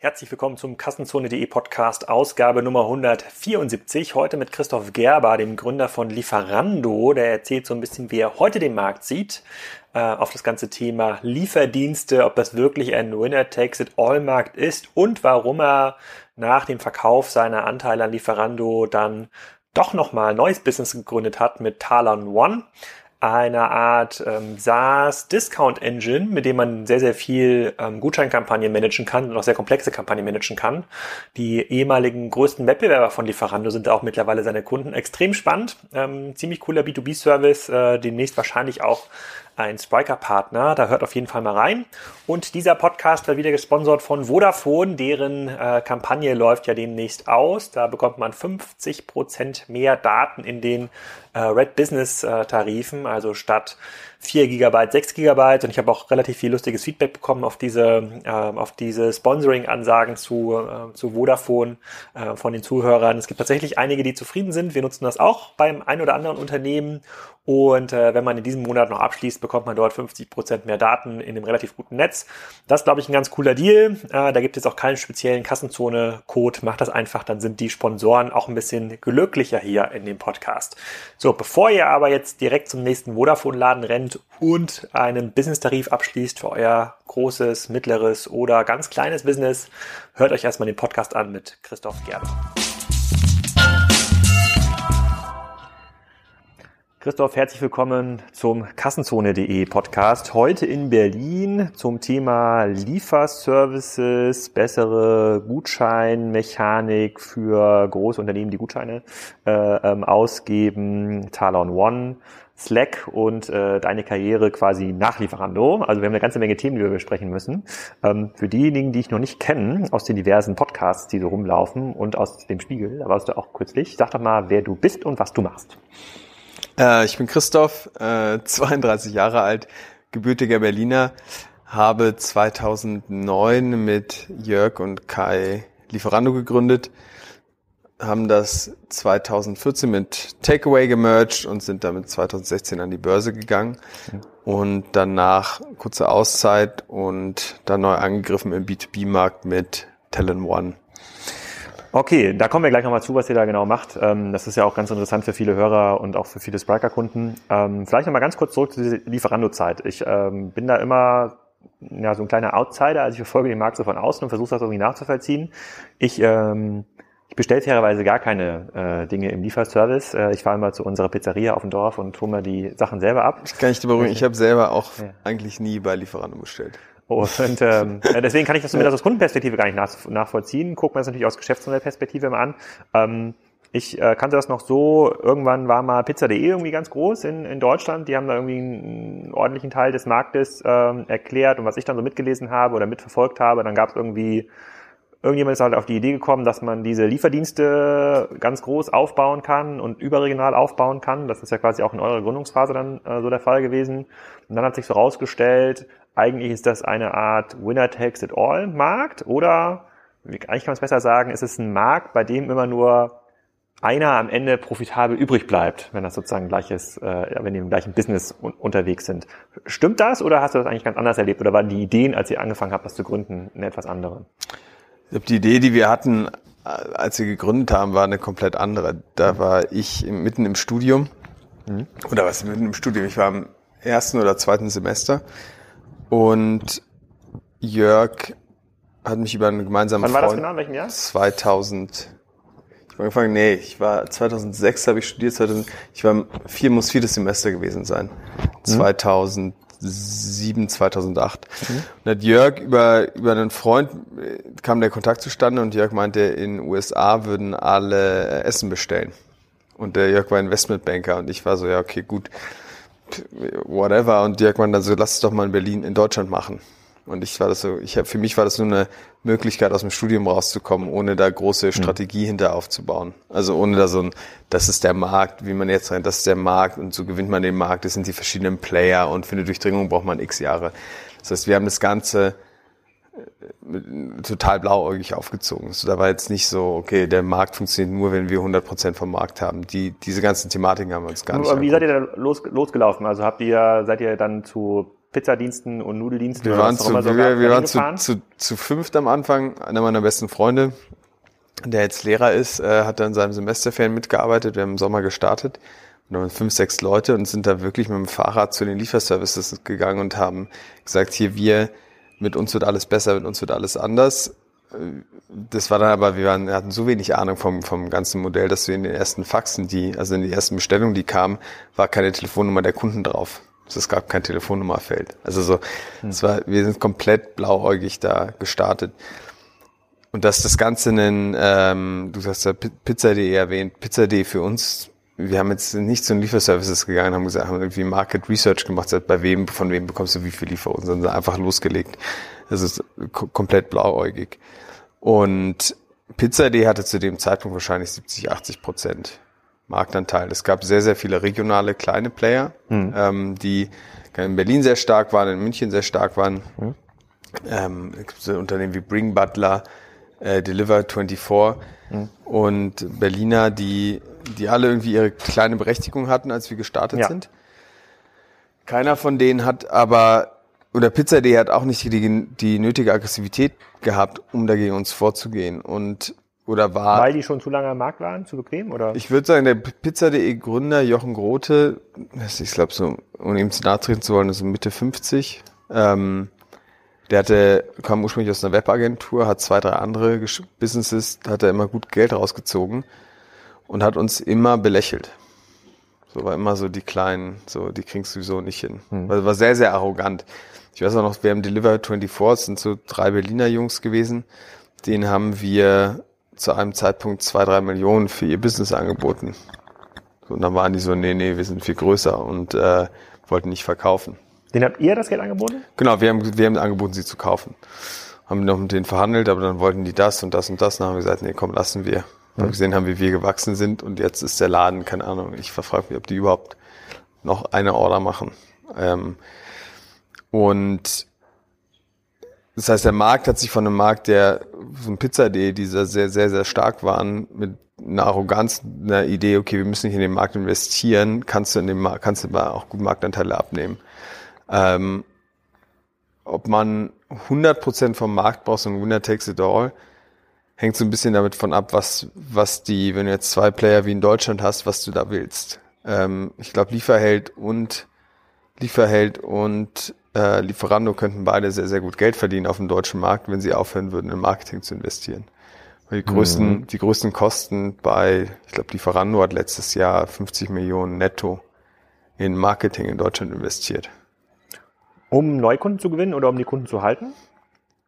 Herzlich willkommen zum Kassenzone.de Podcast, Ausgabe Nummer 174. Heute mit Christoph Gerber, dem Gründer von Lieferando. Der erzählt so ein bisschen, wie er heute den Markt sieht, äh, auf das ganze Thema Lieferdienste, ob das wirklich ein Winner-Takes-it-all-Markt ist und warum er nach dem Verkauf seiner Anteile an Lieferando dann doch nochmal ein neues Business gegründet hat mit Talon One eine Art ähm, SaaS-Discount-Engine, mit dem man sehr, sehr viel ähm, Gutscheinkampagnen managen kann und auch sehr komplexe Kampagnen managen kann. Die ehemaligen größten Wettbewerber von Lieferando sind auch mittlerweile seine Kunden. Extrem spannend, ähm, ziemlich cooler B2B-Service, äh, demnächst wahrscheinlich auch ein Spriker-Partner. Da hört auf jeden Fall mal rein. Und dieser Podcast wird wieder gesponsert von Vodafone. Deren äh, Kampagne läuft ja demnächst aus. Da bekommt man 50 Prozent mehr Daten in den äh, Red Business äh. Also statt 4 GB, 6 GB und ich habe auch relativ viel lustiges Feedback bekommen auf diese, äh, auf diese Sponsoring-Ansagen zu, äh, zu Vodafone äh, von den Zuhörern. Es gibt tatsächlich einige, die zufrieden sind. Wir nutzen das auch beim ein oder anderen Unternehmen und äh, wenn man in diesem Monat noch abschließt, bekommt man dort 50 Prozent mehr Daten in einem relativ guten Netz. Das glaube ich, ein ganz cooler Deal. Äh, da gibt es auch keinen speziellen Kassenzone-Code. Macht das einfach, dann sind die Sponsoren auch ein bisschen glücklicher hier in dem Podcast. So, bevor ihr aber jetzt direkt zum nächsten Vodafone-Laden rennt und einen Business-Tarif abschließt für euer großes, mittleres oder ganz kleines Business, hört euch erstmal den Podcast an mit Christoph Gerber. Christoph, herzlich willkommen zum Kassenzone.de Podcast. Heute in Berlin zum Thema Lieferservices, bessere Gutscheinmechanik für große Unternehmen, die Gutscheine äh, ähm, ausgeben, Talon One, Slack und äh, deine Karriere quasi nach Lieferando. Also wir haben eine ganze Menge Themen, die wir besprechen müssen. Ähm, für diejenigen, die ich noch nicht kenne, aus den diversen Podcasts, die so rumlaufen und aus dem Spiegel, da warst du auch kürzlich, sag doch mal, wer du bist und was du machst. Äh, ich bin Christoph, äh, 32 Jahre alt, gebürtiger Berliner, habe 2009 mit Jörg und Kai Lieferando gegründet, haben das 2014 mit Takeaway gemerged und sind damit 2016 an die Börse gegangen und danach kurze Auszeit und dann neu angegriffen im B2B-Markt mit Talent One. Okay, da kommen wir gleich nochmal zu, was ihr da genau macht. Ähm, das ist ja auch ganz interessant für viele Hörer und auch für viele Spriker-Kunden. Ähm, vielleicht nochmal ganz kurz zurück zu dieser Lieferando-Zeit. Ich ähm, bin da immer ja, so ein kleiner Outsider, also ich verfolge den Markt so von außen und versuche das irgendwie nachzuvollziehen. Ich, ähm, ich bestelle fairerweise gar keine äh, Dinge im Lieferservice. Äh, ich fahre immer zu unserer Pizzeria auf dem Dorf und hole mir die Sachen selber ab. Ich kann nicht beruhigen, ich habe selber auch ja. eigentlich nie bei Lieferando bestellt. Und ähm, deswegen kann ich das zumindest aus Kundenperspektive gar nicht nach, nachvollziehen. Gucken wir das natürlich aus Geschäftsmodellperspektive mal an. Ähm, ich äh, kannte das noch so, irgendwann war mal Pizza.de irgendwie ganz groß in, in Deutschland. Die haben da irgendwie einen ordentlichen Teil des Marktes ähm, erklärt und was ich dann so mitgelesen habe oder mitverfolgt habe, dann gab es irgendwie, irgendjemand ist halt auf die Idee gekommen, dass man diese Lieferdienste ganz groß aufbauen kann und überregional aufbauen kann. Das ist ja quasi auch in eurer Gründungsphase dann äh, so der Fall gewesen. Und dann hat sich so rausgestellt, eigentlich ist das eine Art Winner-Takes-it-all-Markt oder, eigentlich kann man es besser sagen, ist es ein Markt, bei dem immer nur einer am Ende profitabel übrig bleibt, wenn das sozusagen gleiches, äh, wenn die im gleichen Business un unterwegs sind. Stimmt das oder hast du das eigentlich ganz anders erlebt oder waren die Ideen, als ihr angefangen habt, das zu gründen, eine etwas andere? Ich glaube, die Idee, die wir hatten, äh, als wir gegründet haben, war eine komplett andere. Da war ich mitten im Studium. Mhm. Oder was mitten im Studium? Ich war im ersten oder zweiten Semester und Jörg hat mich über einen gemeinsamen Wann war Freund, das genau? In welchem Jahr? 2000. Ich habe angefangen, nee, ich war 2006 habe ich studiert, 2000, ich war vier muss viertes Semester gewesen sein. Mhm. 2007, 2008. Mhm. Und hat Jörg über über einen Freund kam der Kontakt zustande und Jörg meinte, in USA würden alle Essen bestellen. Und der Jörg war Investmentbanker und ich war so, ja, okay, gut whatever. Und Dirk meinte dann so, lass es doch mal in Berlin, in Deutschland machen. Und ich war das so, ich hab, für mich war das nur eine Möglichkeit, aus dem Studium rauszukommen, ohne da große mhm. Strategie mhm. hinter aufzubauen. Also ohne da so ein, das ist der Markt, wie man jetzt rennt, das ist der Markt und so gewinnt man den Markt, das sind die verschiedenen Player und für eine Durchdringung braucht man x Jahre. Das heißt, wir haben das Ganze total blauäugig aufgezogen. So, da war jetzt nicht so, okay, der Markt funktioniert nur, wenn wir 100 Prozent vom Markt haben. Die, diese ganzen Thematiken haben wir uns gar nicht Aber Wie seid ihr da los, losgelaufen? Also habt ihr, seid ihr dann zu Pizzadiensten und Nudeldiensten? Wir waren, zu, wir, wir waren zu, zu, zu fünft am Anfang. Einer meiner besten Freunde, der jetzt Lehrer ist, äh, hat dann in seinem Semesterferien mitgearbeitet. Wir haben im Sommer gestartet. Und dann waren fünf, sechs Leute und sind da wirklich mit dem Fahrrad zu den Lieferservices gegangen und haben gesagt, hier, wir, mit uns wird alles besser, mit uns wird alles anders. Das war dann aber, wir, waren, wir hatten so wenig Ahnung vom, vom ganzen Modell, dass wir in den ersten Faxen, die, also in die ersten Bestellungen, die kamen, war keine Telefonnummer der Kunden drauf. Es gab kein Telefonnummerfeld. Also so, hm. es war, wir sind komplett blauäugig da gestartet. Und dass das Ganze einen, ähm, du hast ja Pizza.de erwähnt, Pizza.de für uns, wir haben jetzt nicht zu den Lieferservices gegangen, haben gesagt, haben irgendwie Market Research gemacht, bei wem, von wem bekommst du wie viel Lieferungen, sondern einfach losgelegt. Das ist komplett blauäugig. Und Pizza.de hatte zu dem Zeitpunkt wahrscheinlich 70, 80 Prozent Marktanteil. Es gab sehr, sehr viele regionale kleine Player, mhm. ähm, die in Berlin sehr stark waren, in München sehr stark waren. Mhm. Ähm, es gibt so Unternehmen wie Bring Butler, äh, Deliver 24 mhm. und Berliner, die, die alle irgendwie ihre kleine Berechtigung hatten, als wir gestartet ja. sind. Keiner von denen hat aber, oder Pizza.de hat auch nicht die, die nötige Aggressivität gehabt, um dagegen uns vorzugehen. Und oder war. Weil die schon zu lange am Markt waren, zu bequem, oder? Ich würde sagen, der Pizza.de Gründer Jochen Grote, ich glaube so, um ihm zu nahe treten zu wollen, so Mitte 50, ähm, der hatte, kam ursprünglich aus einer Webagentur, hat zwei, drei andere Businesses, hat er immer gut Geld rausgezogen und hat uns immer belächelt. So war immer so die kleinen, so, die kriegst du sowieso nicht hin. Hm. Also war sehr, sehr arrogant. Ich weiß auch noch, wir haben Deliver 24, das sind so drei Berliner Jungs gewesen. Den haben wir zu einem Zeitpunkt zwei, drei Millionen für ihr Business angeboten. Und dann waren die so, nee, nee, wir sind viel größer und äh, wollten nicht verkaufen. Den habt ihr das Geld angeboten? Genau, wir haben, wir haben angeboten, sie zu kaufen. Haben noch mit denen verhandelt, aber dann wollten die das und das und das. Dann haben wir gesagt, nee, komm, lassen wir. Weil wir gesehen haben, wie wir gewachsen sind und jetzt ist der Laden, keine Ahnung, ich verfrage mich, ob die überhaupt noch eine Order machen. Ähm, und das heißt, der Markt hat sich von einem Markt, der so ein Pizza.de, die sehr, sehr, sehr stark waren, mit einer Arroganz, einer Idee, okay, wir müssen nicht in den Markt investieren, kannst du in dem Markt, kannst du aber auch gut Marktanteile abnehmen. Ähm, ob man 100% vom Markt braucht, so ein Winner takes it all, hängt so ein bisschen damit von ab, was, was die, wenn du jetzt zwei Player wie in Deutschland hast, was du da willst. Ähm, ich glaube, Lieferheld und Lieferheld und äh, Lieferando könnten beide sehr, sehr gut Geld verdienen auf dem deutschen Markt, wenn sie aufhören würden, in Marketing zu investieren. Die größten, mhm. die größten Kosten bei, ich glaube, Lieferando hat letztes Jahr 50 Millionen netto in Marketing in Deutschland investiert. Um Neukunden zu gewinnen oder um die Kunden zu halten?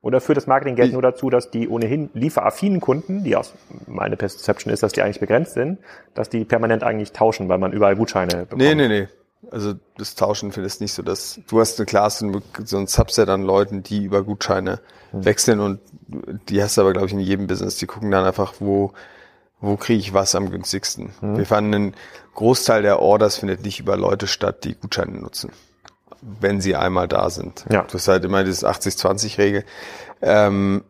Oder führt das Marketing Geld nur dazu, dass die ohnehin lieferaffinen Kunden, die aus meine Perception ist, dass die eigentlich begrenzt sind, dass die permanent eigentlich tauschen, weil man überall Gutscheine bekommt? Nee, nee, nee. Also das Tauschen findest nicht so, dass du hast eine Klasse, so ein Subset an Leuten, die über Gutscheine mhm. wechseln und die hast du aber, glaube ich, in jedem Business. Die gucken dann einfach, wo, wo kriege ich was am günstigsten. Mhm. Wir fanden, ein Großteil der Orders findet nicht über Leute statt, die Gutscheine nutzen wenn sie einmal da sind. Ja. Das ist halt immer dieses 80-20-Regel. Ähm,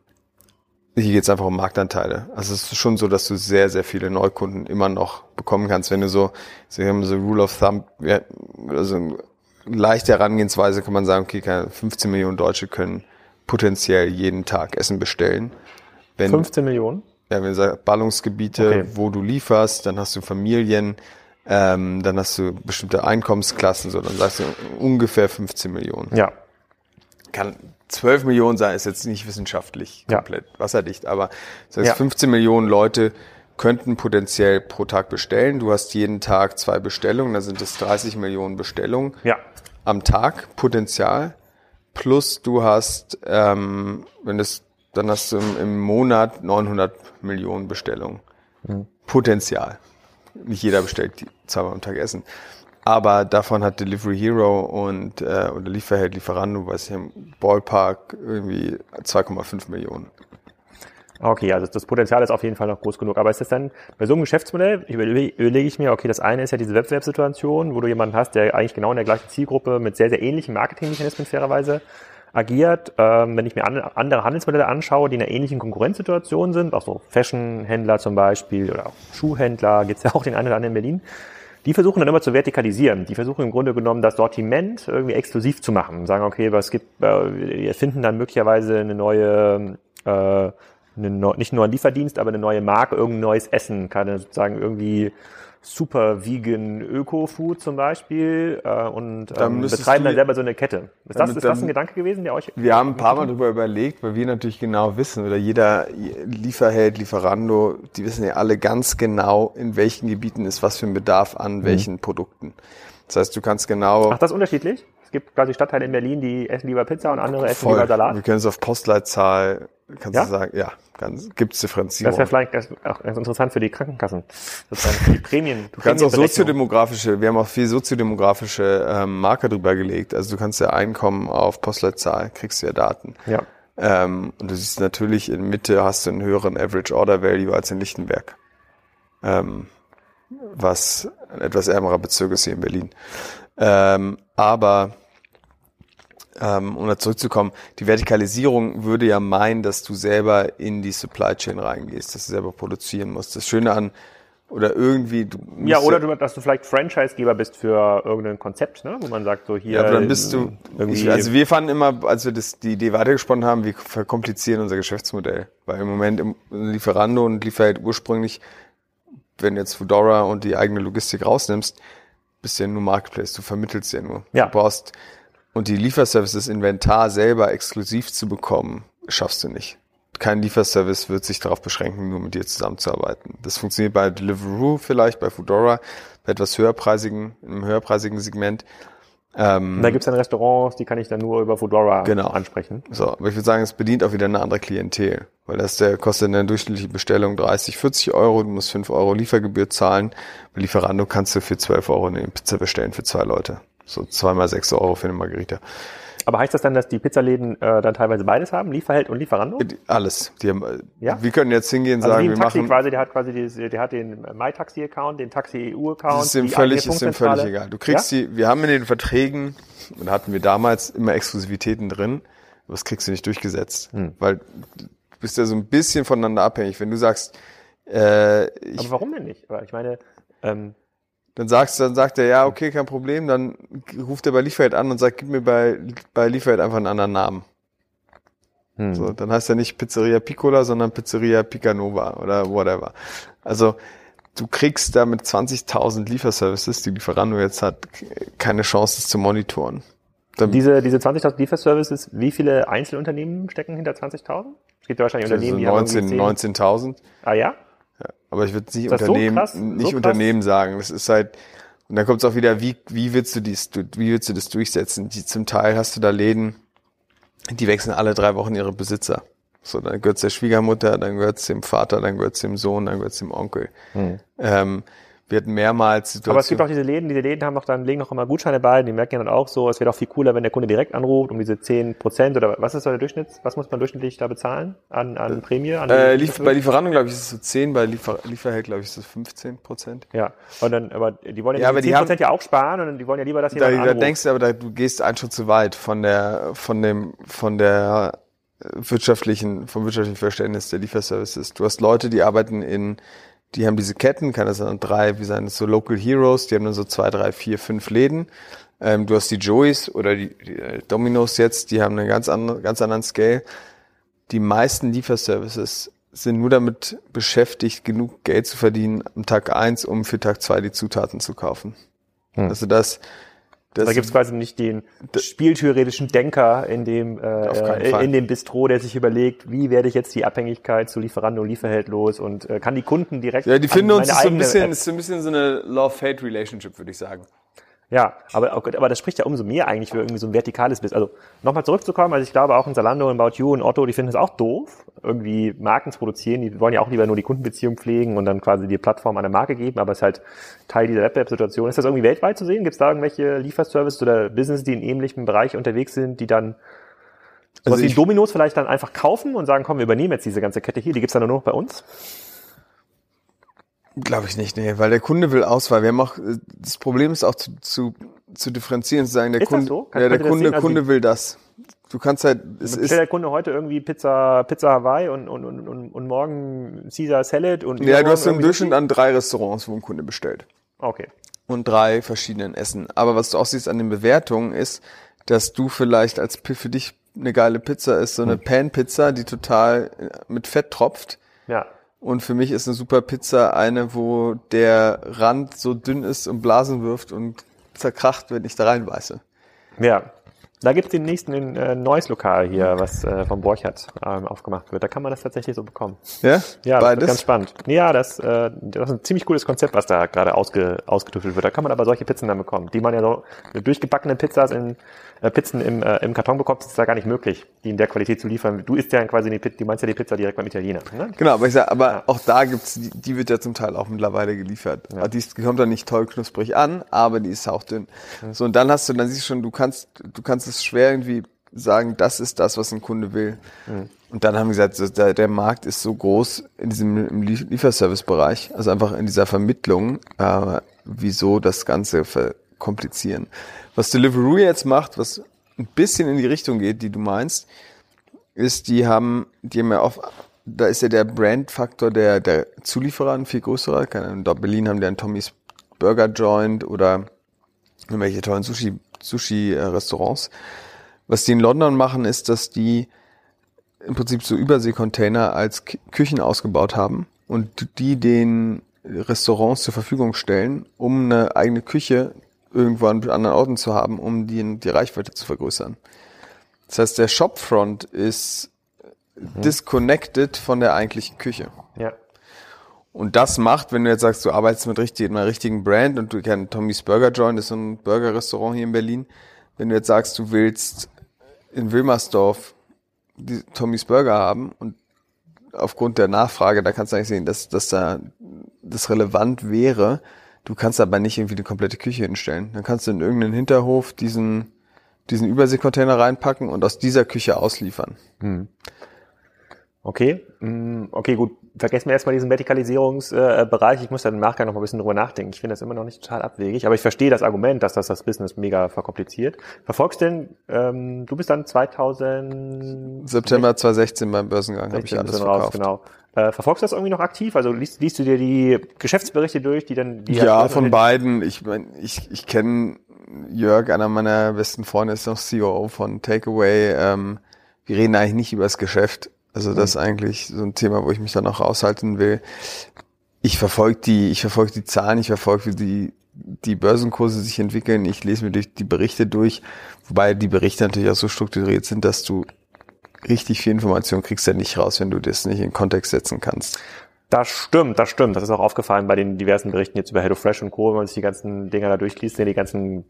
hier geht es einfach um Marktanteile. Also es ist schon so, dass du sehr, sehr viele Neukunden immer noch bekommen kannst. Wenn du so, sie haben so Rule of Thumb, ja, also eine leichte Herangehensweise kann man sagen, okay, 15 Millionen Deutsche können potenziell jeden Tag Essen bestellen. Wenn, 15 Millionen? Ja, wenn du sagst, Ballungsgebiete, okay. wo du lieferst, dann hast du Familien, ähm, dann hast du bestimmte Einkommensklassen, so dann sagst du ungefähr 15 Millionen. Ja. Kann 12 Millionen sein, ist jetzt nicht wissenschaftlich komplett ja. wasserdicht, aber das heißt ja. 15 Millionen Leute könnten potenziell pro Tag bestellen. Du hast jeden Tag zwei Bestellungen, dann sind es 30 Millionen Bestellungen ja. am Tag Potenzial. Plus du hast, ähm, wenn es, dann hast du im, im Monat 900 Millionen Bestellungen. Mhm. Potenzial nicht jeder bestellt die zweimal am Tag Essen. Aber davon hat Delivery Hero und äh, oder Lieferheld, Lieferando, was ich im Ballpark irgendwie 2,5 Millionen. Okay, also das Potenzial ist auf jeden Fall noch groß genug. Aber ist das dann bei so einem Geschäftsmodell, überlege ich mir, okay, das eine ist ja diese Wettbewerbssituation, wo du jemanden hast, der eigentlich genau in der gleichen Zielgruppe mit sehr, sehr ähnlichen Marketingmechanismen fairerweise agiert. Ähm, wenn ich mir an, andere Handelsmodelle anschaue, die in einer ähnlichen Konkurrenzsituation sind, auch so Fashion-Händler zum Beispiel oder auch Schuhhändler, gibt's ja auch den einen oder anderen in Berlin, die versuchen dann immer zu vertikalisieren. Die versuchen im Grunde genommen das Sortiment irgendwie exklusiv zu machen. Sagen, okay, was gibt, äh, wir finden dann möglicherweise eine neue, äh, eine, nicht nur ein Lieferdienst, aber eine neue Marke, irgendein neues Essen, kann sozusagen irgendwie super vegan Öko-Food zum Beispiel äh, und ähm, betreiben dann selber so eine Kette. Ist das, ist das ein Gedanke gewesen, der euch... Wir haben ein paar Mal darüber überlegt, weil wir natürlich genau wissen, oder jeder Lieferheld, Lieferando, die wissen ja alle ganz genau, in welchen Gebieten ist was für ein Bedarf an mhm. welchen Produkten. Das heißt, du kannst genau... Ach, das ist unterschiedlich? Es gibt quasi Stadtteile in Berlin, die essen lieber Pizza und andere essen Voll. lieber Salat. Wir können es auf Postleitzahl, kannst ja? du sagen, ja, gibt es Differenzierung. Das wäre vielleicht auch ganz interessant für die Krankenkassen, sozusagen für die Prämien. Du kannst auch soziodemografische, wir haben auch viel soziodemografische ähm, Marker drüber gelegt. Also du kannst ja Einkommen auf Postleitzahl, kriegst du ja Daten. Ja. Ähm, und du siehst natürlich, in Mitte hast du einen höheren Average Order Value als in Lichtenberg. Ähm, was ein etwas ärmerer Bezirk ist hier in Berlin. Ähm, aber ähm, um da zurückzukommen, die Vertikalisierung würde ja meinen, dass du selber in die Supply Chain reingehst, dass du selber produzieren musst. Das Schöne an oder irgendwie du ja oder du, dass du vielleicht Franchisegeber bist für irgendein Konzept, ne? wo man sagt so hier. Ja, aber dann bist du irgendwie. Ich, also wir fanden immer, als wir das die Idee weitergesponnen haben, wir verkomplizieren unser Geschäftsmodell, weil im Moment im Lieferando und Lieferheld ursprünglich, wenn jetzt Fedora und die eigene Logistik rausnimmst, bist du ja nur Marketplace, du vermittelst ja nur. Ja. Du brauchst und die Lieferservices Inventar selber exklusiv zu bekommen, schaffst du nicht. Kein Lieferservice wird sich darauf beschränken, nur mit dir zusammenzuarbeiten. Das funktioniert bei Deliveroo vielleicht, bei Foodora, bei etwas höherpreisigen, einem höherpreisigen Segment. Ähm, da gibt's dann Restaurants, die kann ich dann nur über Foodora genau. ansprechen. So, aber ich würde sagen, es bedient auch wieder eine andere Klientel, weil das der kostet eine durchschnittliche Bestellung 30, 40 Euro, du musst 5 Euro Liefergebühr zahlen. Bei Lieferando kannst du für 12 Euro eine Pizza bestellen für zwei Leute. So zweimal sechs Euro für eine Margarita. Aber heißt das dann, dass die Pizzaläden äh, dann teilweise beides haben, Lieferheld und Lieferando? Alles. Die haben, äh, ja? Wir können jetzt hingehen und also sagen, wir Taxi machen. Quasi, der hat quasi dieses, der hat den MyTaxi-Account, den Taxi-EU-Account. ist dem völlig, ist dem völlig egal. Du kriegst ja? die, wir haben in den Verträgen, und hatten wir damals immer Exklusivitäten drin, aber das kriegst du nicht durchgesetzt. Hm. Weil du bist ja so ein bisschen voneinander abhängig. Wenn du sagst, äh, ich, Aber warum denn nicht? Aber ich meine, ähm, dann sagst dann sagt er, ja, okay, kein Problem, dann ruft er bei Lieferheld an und sagt, gib mir bei, bei Lieferheld einfach einen anderen Namen. Hm. So, dann heißt er nicht Pizzeria Piccola, sondern Pizzeria Picanova oder whatever. Also, du kriegst da mit 20.000 Lieferservices, die Lieferando jetzt hat, keine Chance, das zu monitoren. Dann diese, diese 20.000 Lieferservices, wie viele Einzelunternehmen stecken hinter 20.000? Es gibt wahrscheinlich Unternehmen, die 19, haben 19.000. Ah ja? Aber ich würde nicht Unternehmen, so nicht so Unternehmen sagen. Das ist halt, und dann kommt es auch wieder, wie, wie willst du dies, wie willst du das durchsetzen? Die, zum Teil hast du da Läden, die wechseln alle drei Wochen ihre Besitzer. So, dann gehört's der Schwiegermutter, dann gehört's dem Vater, dann gehört's dem Sohn, dann gehört's dem Onkel. Hm. Ähm, wir hatten mehrmals Situationen. Aber es gibt auch diese Läden, diese Läden haben doch dann, legen noch immer Gutscheine bei, die merken ja dann auch so, es wäre doch viel cooler, wenn der Kunde direkt anruft, um diese 10 Prozent oder was ist so der Durchschnitt, was muss man durchschnittlich da bezahlen an, an äh, Prämie? An äh, Lief bei Lieferanten, glaube ich, ist es so 10, bei Liefer Lieferheld, glaube ich, ist es 15 Prozent. Ja, und dann, aber die wollen ja, ja aber 10 Prozent ja auch sparen und die wollen ja lieber, dass jemand da, da denkst du aber, da, du gehst einen Schritt zu weit von der, von dem, von der wirtschaftlichen, vom wirtschaftlichen Verständnis der Lieferservices. Du hast Leute, die arbeiten in die haben diese Ketten, kann das dann drei, wie das so Local Heroes, die haben dann so zwei, drei, vier, fünf Läden. Ähm, du hast die Joeys oder die, die äh, Dominos jetzt, die haben einen ganz anderen, ganz anderen Scale. Die meisten Lieferservices sind nur damit beschäftigt, genug Geld zu verdienen am Tag eins, um für Tag zwei die Zutaten zu kaufen. Hm. Also das, das da gibt es quasi nicht den spieltheoretischen Denker in dem, äh, in dem Bistro, der sich überlegt, wie werde ich jetzt die Abhängigkeit zu Lieferando und Lieferheld los und äh, kann die Kunden direkt. Ja, die finden uns ist so ein bisschen, ist so ein bisschen so eine Love-Hate-Relationship, würde ich sagen. Ja, aber, aber das spricht ja umso mehr eigentlich für irgendwie so ein vertikales Business. Also nochmal zurückzukommen, also ich glaube auch in Zalando, in About You und Otto, die finden es auch doof, irgendwie Marken zu produzieren. Die wollen ja auch lieber nur die Kundenbeziehung pflegen und dann quasi die Plattform an eine Marke geben, aber es ist halt Teil dieser Wettbewerbssituation. Ist das irgendwie weltweit zu sehen? Gibt es da irgendwelche Lieferservices oder Business, die in ähnlichem Bereich unterwegs sind, die dann also die Dominos vielleicht dann einfach kaufen und sagen, komm, wir übernehmen jetzt diese ganze Kette hier, die gibt's dann nur noch bei uns? Glaube ich nicht, nee, weil der Kunde will Auswahl. Wir haben auch, das Problem ist auch zu, zu, zu differenzieren, zu sagen, der ist Kunde, so? ja, der Kunde, also Kunde will das. du kannst halt, es ist. der Kunde heute irgendwie Pizza, Pizza Hawaii und, und, und, und, und morgen Caesar Salad und. Ja, du hast im Durchschnitt an drei Restaurants, wo ein Kunde bestellt. Okay. Und drei verschiedenen Essen. Aber was du auch siehst an den Bewertungen ist, dass du vielleicht als für dich eine geile Pizza ist, so eine hm. Pan-Pizza, die total äh, mit Fett tropft. Ja. Und für mich ist eine super Pizza eine, wo der Rand so dünn ist und Blasen wirft und zerkracht, wenn ich da reinbeiße. Ja, da gibt es den nächsten ein äh, neues Lokal hier, was äh, vom Borchardt ähm, aufgemacht wird. Da kann man das tatsächlich so bekommen. Ja? Ja, das ist ganz spannend. Ja, das, äh, das ist ein ziemlich cooles Konzept, was da gerade ausge, ausgetüftelt wird. Da kann man aber solche Pizzen dann bekommen, die man ja so durchgebackene Pizzas in Pizzen im, äh, im Karton bekommst, ist da gar nicht möglich, die in der Qualität zu liefern. Du isst ja quasi die Pizza, du meinst ja die Pizza direkt beim Italiener. Ne? Genau, aber ich sag, aber ja. auch da gibt's, die, die wird ja zum Teil auch mittlerweile geliefert. Ja. Die kommt dann nicht toll knusprig an, aber die ist hauchdünn. Mhm. So, und dann hast du, dann siehst du schon, du kannst, du kannst es schwer irgendwie sagen, das ist das, was ein Kunde will. Mhm. Und dann haben wir gesagt, der, der Markt ist so groß in diesem Lieferservice-Bereich, also einfach in dieser Vermittlung, äh, wieso das Ganze verkomplizieren. Was Deliveroo jetzt macht, was ein bisschen in die Richtung geht, die du meinst, ist, die haben, die haben ja auf, da ist ja der Brandfaktor der, der Zulieferer ein viel größerer. Dort Berlin haben die einen Tommy's Burger Joint oder irgendwelche tollen Sushi, Sushi-Restaurants. Was die in London machen, ist, dass die im Prinzip so Überseekontainer als Küchen ausgebaut haben und die den Restaurants zur Verfügung stellen, um eine eigene Küche irgendwo an anderen Orten zu haben, um die, die Reichweite zu vergrößern. Das heißt, der Shopfront ist mhm. disconnected von der eigentlichen Küche. Ja. Und das macht, wenn du jetzt sagst, du arbeitest mit richtig, einer richtigen Brand und du kennst Tommy's Burger Joint, das ist so ein Burger-Restaurant hier in Berlin. Wenn du jetzt sagst, du willst in Wilmersdorf die Tommy's Burger haben und aufgrund der Nachfrage, da kannst du eigentlich sehen, dass, dass da das relevant wäre, Du kannst aber nicht irgendwie eine komplette Küche hinstellen. Dann kannst du in irgendeinen Hinterhof diesen, diesen Überseekontainer reinpacken und aus dieser Küche ausliefern. Hm. Okay, hm, okay, gut. Vergessen wir erstmal diesen Vertikalisierungsbereich. Ich muss dann im Nachgang noch mal ein bisschen drüber nachdenken. Ich finde das immer noch nicht total abwegig, aber ich verstehe das Argument, dass das das Business mega verkompliziert. Verfolgst denn, ähm, du bist dann 2000... September 2016 beim Börsengang habe ich alles verkauft. Raus, genau. Äh, verfolgst du das irgendwie noch aktiv? Also liest, liest du dir die Geschäftsberichte durch, die dann die Ja, von beiden. Ich mein, ich, ich kenne Jörg, einer meiner besten Freunde ist noch CEO von Takeaway. Ähm, wir reden eigentlich nicht über das Geschäft. Also das ist mhm. eigentlich so ein Thema, wo ich mich dann auch raushalten will. Ich verfolge die, ich verfolge die Zahlen, ich verfolge, wie die, die Börsenkurse sich entwickeln. Ich lese mir durch die Berichte durch, wobei die Berichte natürlich auch so strukturiert sind, dass du richtig viel Information kriegst du ja nicht raus, wenn du das nicht in Kontext setzen kannst. Das stimmt, das stimmt. Das ist auch aufgefallen bei den diversen Berichten jetzt über HelloFresh und Co., wenn man sich die ganzen Dinger da durchliest, sind die ganzen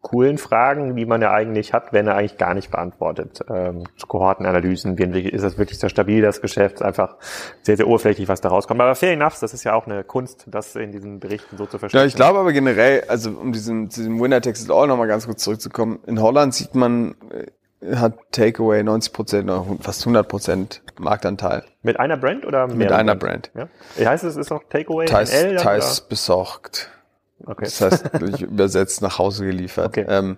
coolen Fragen, die man ja eigentlich hat, werden ja eigentlich gar nicht beantwortet. Ähm, Kohortenanalysen, wie ist das wirklich so stabil, das Geschäft, einfach sehr, sehr oberflächlich, was da rauskommt. Aber fair enough, das ist ja auch eine Kunst, das in diesen Berichten so zu verstehen. Ja, ich glaube aber generell, also um diesen, diesen Winner Takes It All nochmal ganz kurz zurückzukommen, in Holland sieht man hat Takeaway 90 Prozent oder fast 100 Prozent Marktanteil. Mit einer Brand oder mehr? Mit einer Brand. Brand. Ja? Heißt es ist auch Takeaway Thais, NL? Thais besorgt. Okay. Das heißt, übersetzt nach Hause geliefert. Okay. Ähm,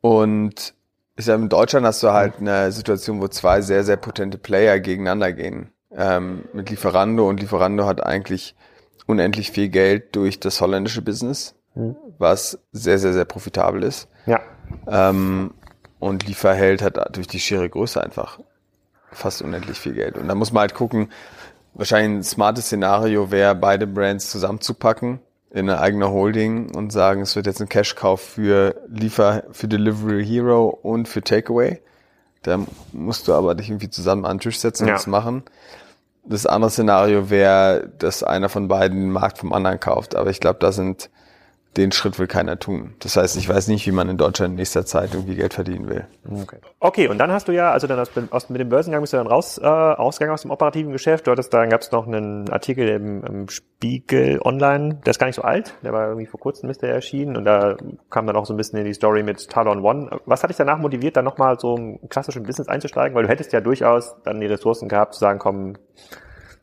und ich sag, in Deutschland hast du halt eine Situation, wo zwei sehr, sehr potente Player gegeneinander gehen. Ähm, mit Lieferando und Lieferando hat eigentlich unendlich viel Geld durch das holländische Business, mhm. was sehr, sehr, sehr profitabel ist. Ja. Ähm, und Lieferheld hat durch die schiere Größe einfach fast unendlich viel Geld. Und da muss man halt gucken, wahrscheinlich ein smartes Szenario wäre, beide Brands zusammenzupacken in eine eigene Holding und sagen, es wird jetzt ein Cash-Kauf für Liefer, für Delivery Hero und für Takeaway. Da musst du aber dich irgendwie zusammen an den Tisch setzen und ja. das machen. Das andere Szenario wäre, dass einer von beiden den Markt vom anderen kauft. Aber ich glaube, da sind den Schritt will keiner tun. Das heißt, ich weiß nicht, wie man in Deutschland in nächster Zeit irgendwie Geld verdienen will. Okay, okay und dann hast du ja, also dann aus, aus, mit dem Börsengang bist du dann raus, äh, ausgegangen aus dem operativen Geschäft. Du hattest, dann gab es noch einen Artikel im, im, Spiegel Online, der ist gar nicht so alt, der war irgendwie vor kurzem ist der erschienen und da kam dann auch so ein bisschen in die Story mit Talon One. Was hat dich danach motiviert, dann nochmal so im klassischen Business einzusteigen? Weil du hättest ja durchaus dann die Ressourcen gehabt, zu sagen, komm,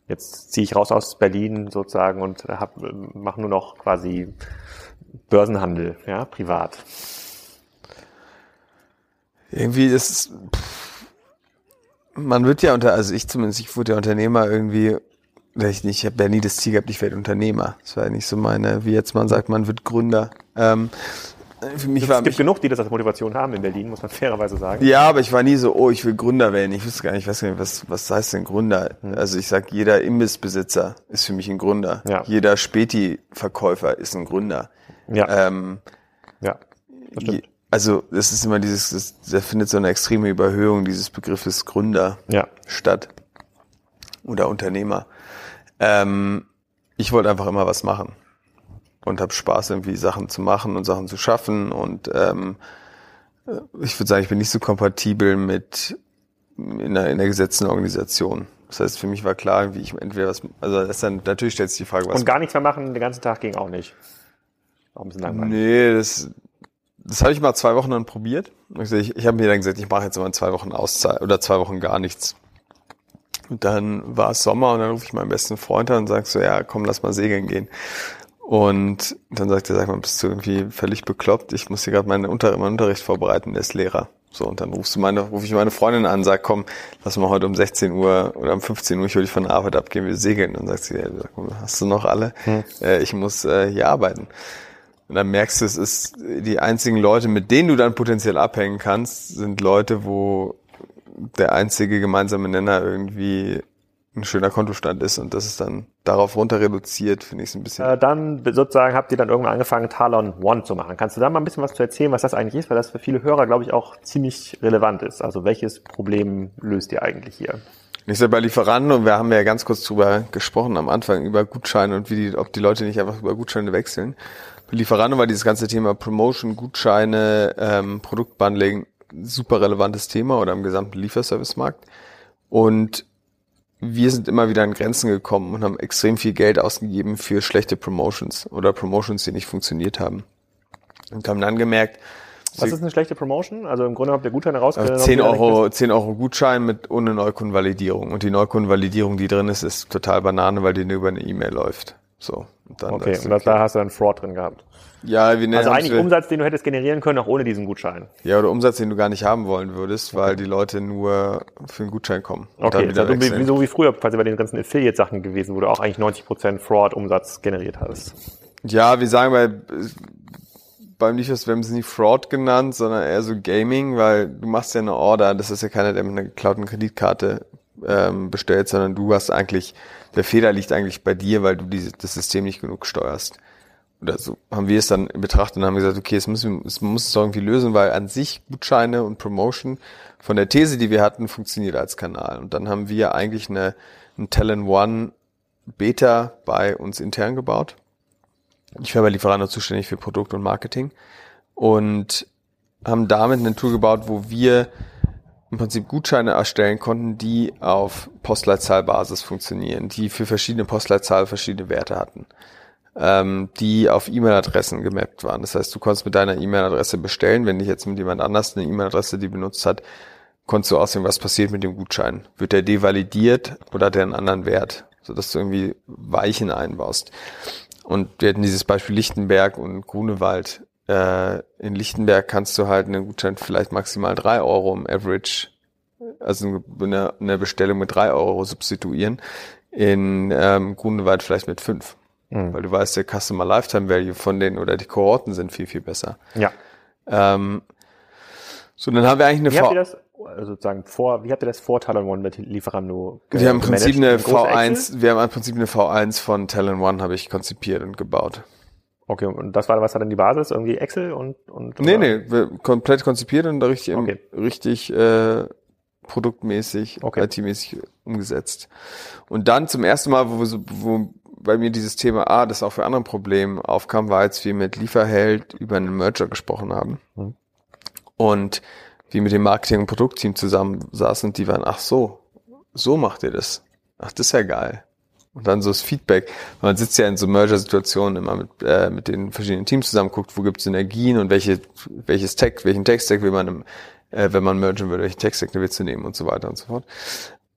jetzt ziehe ich raus aus Berlin sozusagen und hab, mach nur noch quasi Börsenhandel, ja, privat. Irgendwie ist es, pff, man wird ja unter, also ich zumindest, ich wurde ja Unternehmer irgendwie, ich nicht, ich habe ja nie das Ziel gehabt, ich werde Unternehmer. Das war ja nicht so meine, wie jetzt man sagt, man wird Gründer. Ähm, für mich es war, gibt mich, genug, die das als Motivation haben in Berlin, muss man fairerweise sagen. Ja, aber ich war nie so, oh, ich will Gründer werden. Ich wusste gar nicht, ich weiß gar nicht, was, was heißt denn Gründer? Hm. Also ich sag, jeder Imbissbesitzer ist für mich ein Gründer. Ja. Jeder Späti-Verkäufer ist ein Gründer. Ja. Ähm, ja, das stimmt. Also es ist immer dieses, da findet so eine extreme Überhöhung dieses Begriffes Gründer ja. statt. Oder Unternehmer. Ähm, ich wollte einfach immer was machen und habe Spaß, irgendwie Sachen zu machen und Sachen zu schaffen. Und ähm, ich würde sagen, ich bin nicht so kompatibel mit in einer, in einer gesetzten Organisation. Das heißt, für mich war klar, wie ich entweder was, also das ist dann, natürlich stellt sich die Frage, was. Und gar nichts mehr machen, den ganzen Tag ging auch nicht. Auch ein bisschen langweilig. Nee, das, das habe ich mal zwei Wochen dann probiert. Ich, ich, ich habe mir dann gesagt, ich mache jetzt mal zwei Wochen Auszeit oder zwei Wochen gar nichts. Und dann war es Sommer und dann rufe ich meinen besten Freund an und sag so, ja, komm, lass mal segeln gehen. Und dann sagt er, sag mal, bist du irgendwie völlig bekloppt? Ich muss hier gerade meinen, Unter meinen Unterricht vorbereiten, der ist Lehrer. So, und dann rufst du meine, rufe ich meine Freundin an, sag, komm, lass mal heute um 16 Uhr oder um 15 Uhr, ich will dich von der Arbeit abgehen, wir segeln. Und dann sagt sie, ja, hast du noch alle? Hm. Äh, ich muss äh, hier arbeiten. Und dann merkst du, es ist die einzigen Leute, mit denen du dann potenziell abhängen kannst, sind Leute, wo der einzige gemeinsame Nenner irgendwie ein schöner Kontostand ist und das ist dann darauf runter reduziert, finde ich es ein bisschen. Äh, dann sozusagen habt ihr dann irgendwann angefangen, Talon One zu machen. Kannst du da mal ein bisschen was zu erzählen, was das eigentlich ist, weil das für viele Hörer, glaube ich, auch ziemlich relevant ist. Also welches Problem löst ihr eigentlich hier? Ich sage bei Lieferanten und wir haben ja ganz kurz drüber gesprochen am Anfang über Gutscheine und wie die, ob die Leute nicht einfach über Gutscheine wechseln. Bei Lieferanten war dieses ganze Thema Promotion, Gutscheine, ähm, Produktbundling super relevantes Thema oder im gesamten Lieferservice-Markt. Und wir sind immer wieder an Grenzen gekommen und haben extrem viel Geld ausgegeben für schlechte Promotions oder Promotions, die nicht funktioniert haben. Und haben dann gemerkt, was ist eine schlechte Promotion? Also im Grunde habt ihr Gutscheine rausgenommen. 10 Euro, 10 Euro Gutschein mit ohne Neukundenvalidierung. Und die Neukundenvalidierung, die drin ist, ist total Banane, weil die nur über eine E-Mail läuft. So. Dann okay, und da hast du dann Fraud drin gehabt. Ja, wie Also eigentlich Umsatz, den du hättest generieren können, auch ohne diesen Gutschein. Ja, oder Umsatz, den du gar nicht haben wollen würdest, weil die Leute nur für einen Gutschein kommen. Okay, so wie, so wie früher quasi bei den ganzen Affiliate-Sachen gewesen, wo du auch eigentlich 90% Fraud-Umsatz generiert hast. Ja, wir sagen bei, beim Liefers, wir haben es nicht Fraud genannt, sondern eher so Gaming, weil du machst ja eine Order, das ist ja keiner, der mit einer geklauten Kreditkarte ähm, bestellt, sondern du hast eigentlich, der Fehler liegt eigentlich bei dir, weil du diese, das System nicht genug steuerst oder so haben wir es dann betrachtet und haben gesagt, okay, es muss, es muss es irgendwie lösen, weil an sich Gutscheine und Promotion von der These, die wir hatten, funktioniert als Kanal. Und dann haben wir eigentlich eine, ein Talent One Beta bei uns intern gebaut. Ich war bei Lieferando zuständig für Produkt und Marketing und haben damit ein Tool gebaut, wo wir im Prinzip Gutscheine erstellen konnten, die auf Postleitzahlbasis funktionieren, die für verschiedene Postleitzahl verschiedene Werte hatten ähm, die auf E-Mail-Adressen gemappt waren. Das heißt, du konntest mit deiner E-Mail-Adresse bestellen. Wenn dich jetzt mit jemand anders eine E-Mail-Adresse, die benutzt hat, konntest du aussehen, was passiert mit dem Gutschein. Wird der devalidiert oder hat der einen anderen Wert? Sodass du irgendwie Weichen einbaust. Und wir hatten dieses Beispiel Lichtenberg und Grunewald. Äh, in Lichtenberg kannst du halt einen Gutschein vielleicht maximal drei Euro im Average, also eine, eine Bestellung mit drei Euro substituieren. In ähm, Grunewald vielleicht mit fünf. Mhm. Weil du weißt, der Customer Lifetime Value von denen oder die Kohorten sind viel, viel besser. Ja. Ähm, so, dann haben wir eigentlich eine wie habt ihr das, also sozusagen vor, wie habt ihr das vor Talon One mit Lieferando Wir haben im Prinzip eine V1, wir haben im Prinzip eine V1 von Talon One habe ich konzipiert und gebaut. Okay, und das war, was war dann die Basis? Irgendwie Excel und, und? Nee, nee, komplett konzipiert und richtig, okay. richtig, äh, produktmäßig, okay. IT-mäßig umgesetzt. Und dann zum ersten Mal, wo, wo bei mir dieses Thema, ah, das auch für andere Probleme aufkam, war, als wir mit Lieferheld über einen Merger gesprochen haben. Mhm. Und wir mit dem Marketing- und Produktteam zusammen saßen und die waren, ach so, so macht ihr das. Ach, das ist ja geil. Und dann so das Feedback. Man sitzt ja in so Merger-Situationen immer mit, äh, mit den verschiedenen Teams zusammen, guckt, wo gibt es Synergien und welche, welches Tech, welchen Tech-Stack will man, im, äh, wenn man mergen würde, welchen Tech-Stack willst du nehmen und so weiter und so fort.